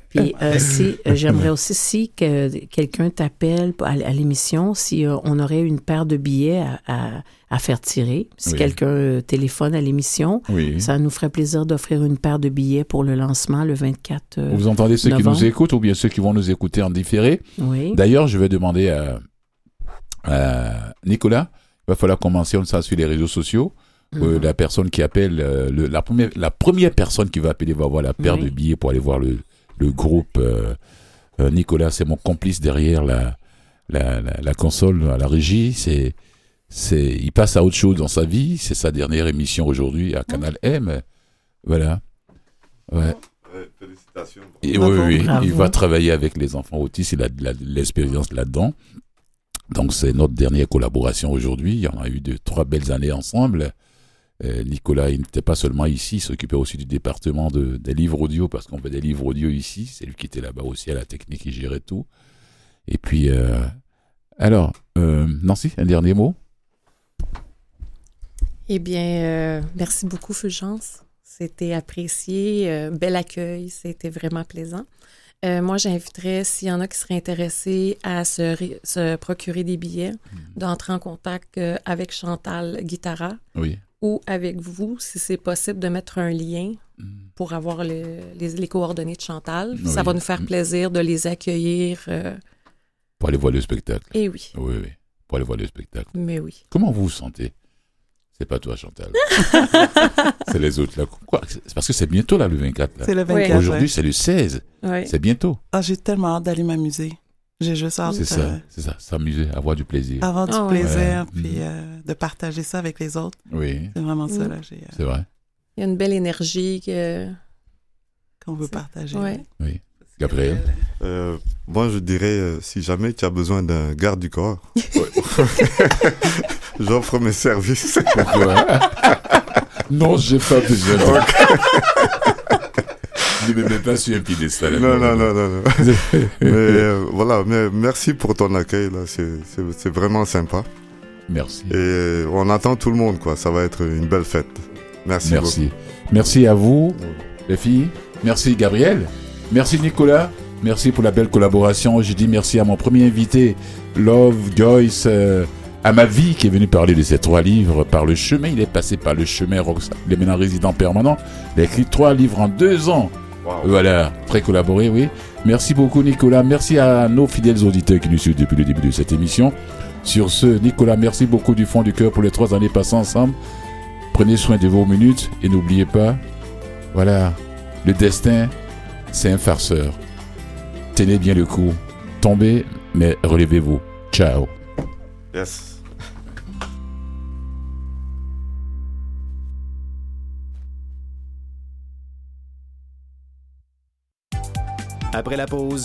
Puis euh, si euh, j'aimerais aussi si que quelqu'un t'appelle à, à l'émission, si euh, on aurait une paire de billets à, à- à faire tirer, si Oui. quelqu'un téléphone à l'émission, Oui. ça nous ferait plaisir d'offrir une paire de billets pour le lancement le 24. euh, Vous entendez ceux qui nous écoutent ou bien ceux qui vont nous écouter en différé? oui. D'ailleurs, je vais demander à, à Nicolas, va falloir commencer ça sur les réseaux sociaux. Euh, Mhm. la personne qui appelle, euh, le- la, première, la première personne qui va appeler va avoir la paire Oui. de billets pour aller voir le, le groupe. euh, euh, Nicolas, c'est mon complice derrière la, la, la, la console, à la régie. C'est, c'est, il passe à autre chose dans sa vie. C'est sa dernière émission aujourd'hui à Canal M. Voilà. Ouais. Félicitations. Et Bravo. oui, oui, oui. Bravo. il va travailler avec les enfants autistes, il a de l'expérience là-dedans. Donc c'est notre dernière collaboration aujourd'hui. En a eu de trois belles années ensemble. Euh, Nicolas, il n'était pas seulement ici, il s'occupait aussi du département de, des livres audio, parce qu'on fait des livres audio ici. C'est lui qui était là-bas aussi à la technique, il gérait tout. Et puis, euh, alors, euh, Nancy, un dernier mot? Eh bien, merci beaucoup, Fulgence. C'était apprécié. bel accueil. C'était vraiment plaisant. Euh, moi, j'inviterais, s'il y en a qui seraient intéressés à se, ré- se procurer des billets, d'entrer en contact euh, avec Chantal Guitara Oui. ou avec vous, si c'est possible, de mettre un lien pour avoir le- les, les coordonnées de Chantal. Ça va nous faire plaisir de les accueillir. euh, Pour aller voir le spectacle. et oui, Oui, oui. Pour aller voir le spectacle. mais oui. Comment vous vous sentez? C'est pas toi, Chantal. c'est les autres là. Quoi? C'est parce que c'est bientôt là, le 24. Là. C'est le Oui. 24. Aujourd'hui, ouais. c'est le 16. Oui. C'est bientôt. Ah, j'ai tellement hâte d'aller m'amuser. J'ai juste hâte C'est euh, ça. C'est ça. S'amuser, avoir du plaisir. avoir du Ah plaisir, Ouais. puis Mhm. euh, de partager ça avec les autres. Oui, C'est vraiment ça Mm. là, j'ai, euh, c'est vrai. Il y a une belle énergie que... qu'on veut C'est- partager. ouais. Oui. Gabriel. Euh, moi, je dirais, euh, si jamais tu as besoin d'un garde du corps, j'offre mes services. Pourquoi Non, j'ai pas besoin. Ne me mets pas sur un piédestal. non, non, non, non, non. mais euh, voilà, mais merci pour ton accueil, là. C'est, vraiment sympa. Merci. Et on attend tout le monde, quoi. Ça va être une belle fête. Merci, Merci. Merci à vous, les filles. Merci, Gabriel. Merci, Nicolas. Merci pour la belle collaboration. Je dis merci à mon premier invité, Love Joyce, euh, à ma vie, qui est venu parler de ces trois livres par le chemin. Il est passé par le chemin. Il est maintenant résident permanent. Il a écrit trois livres en deux ans. Wow. Voilà, très collaboré, oui. Merci beaucoup, Nicolas. Merci à nos fidèles auditeurs qui nous suivent depuis le début de cette émission. Sur ce, Nicolas, merci beaucoup du fond du cœur pour les trois années passées ensemble. Prenez soin de vos minutes et n'oubliez pas, voilà, le destin, c'est un farceur. Tenez bien le coup. Tombez, mais relevez-vous. Ciao. Yes. Après la pause,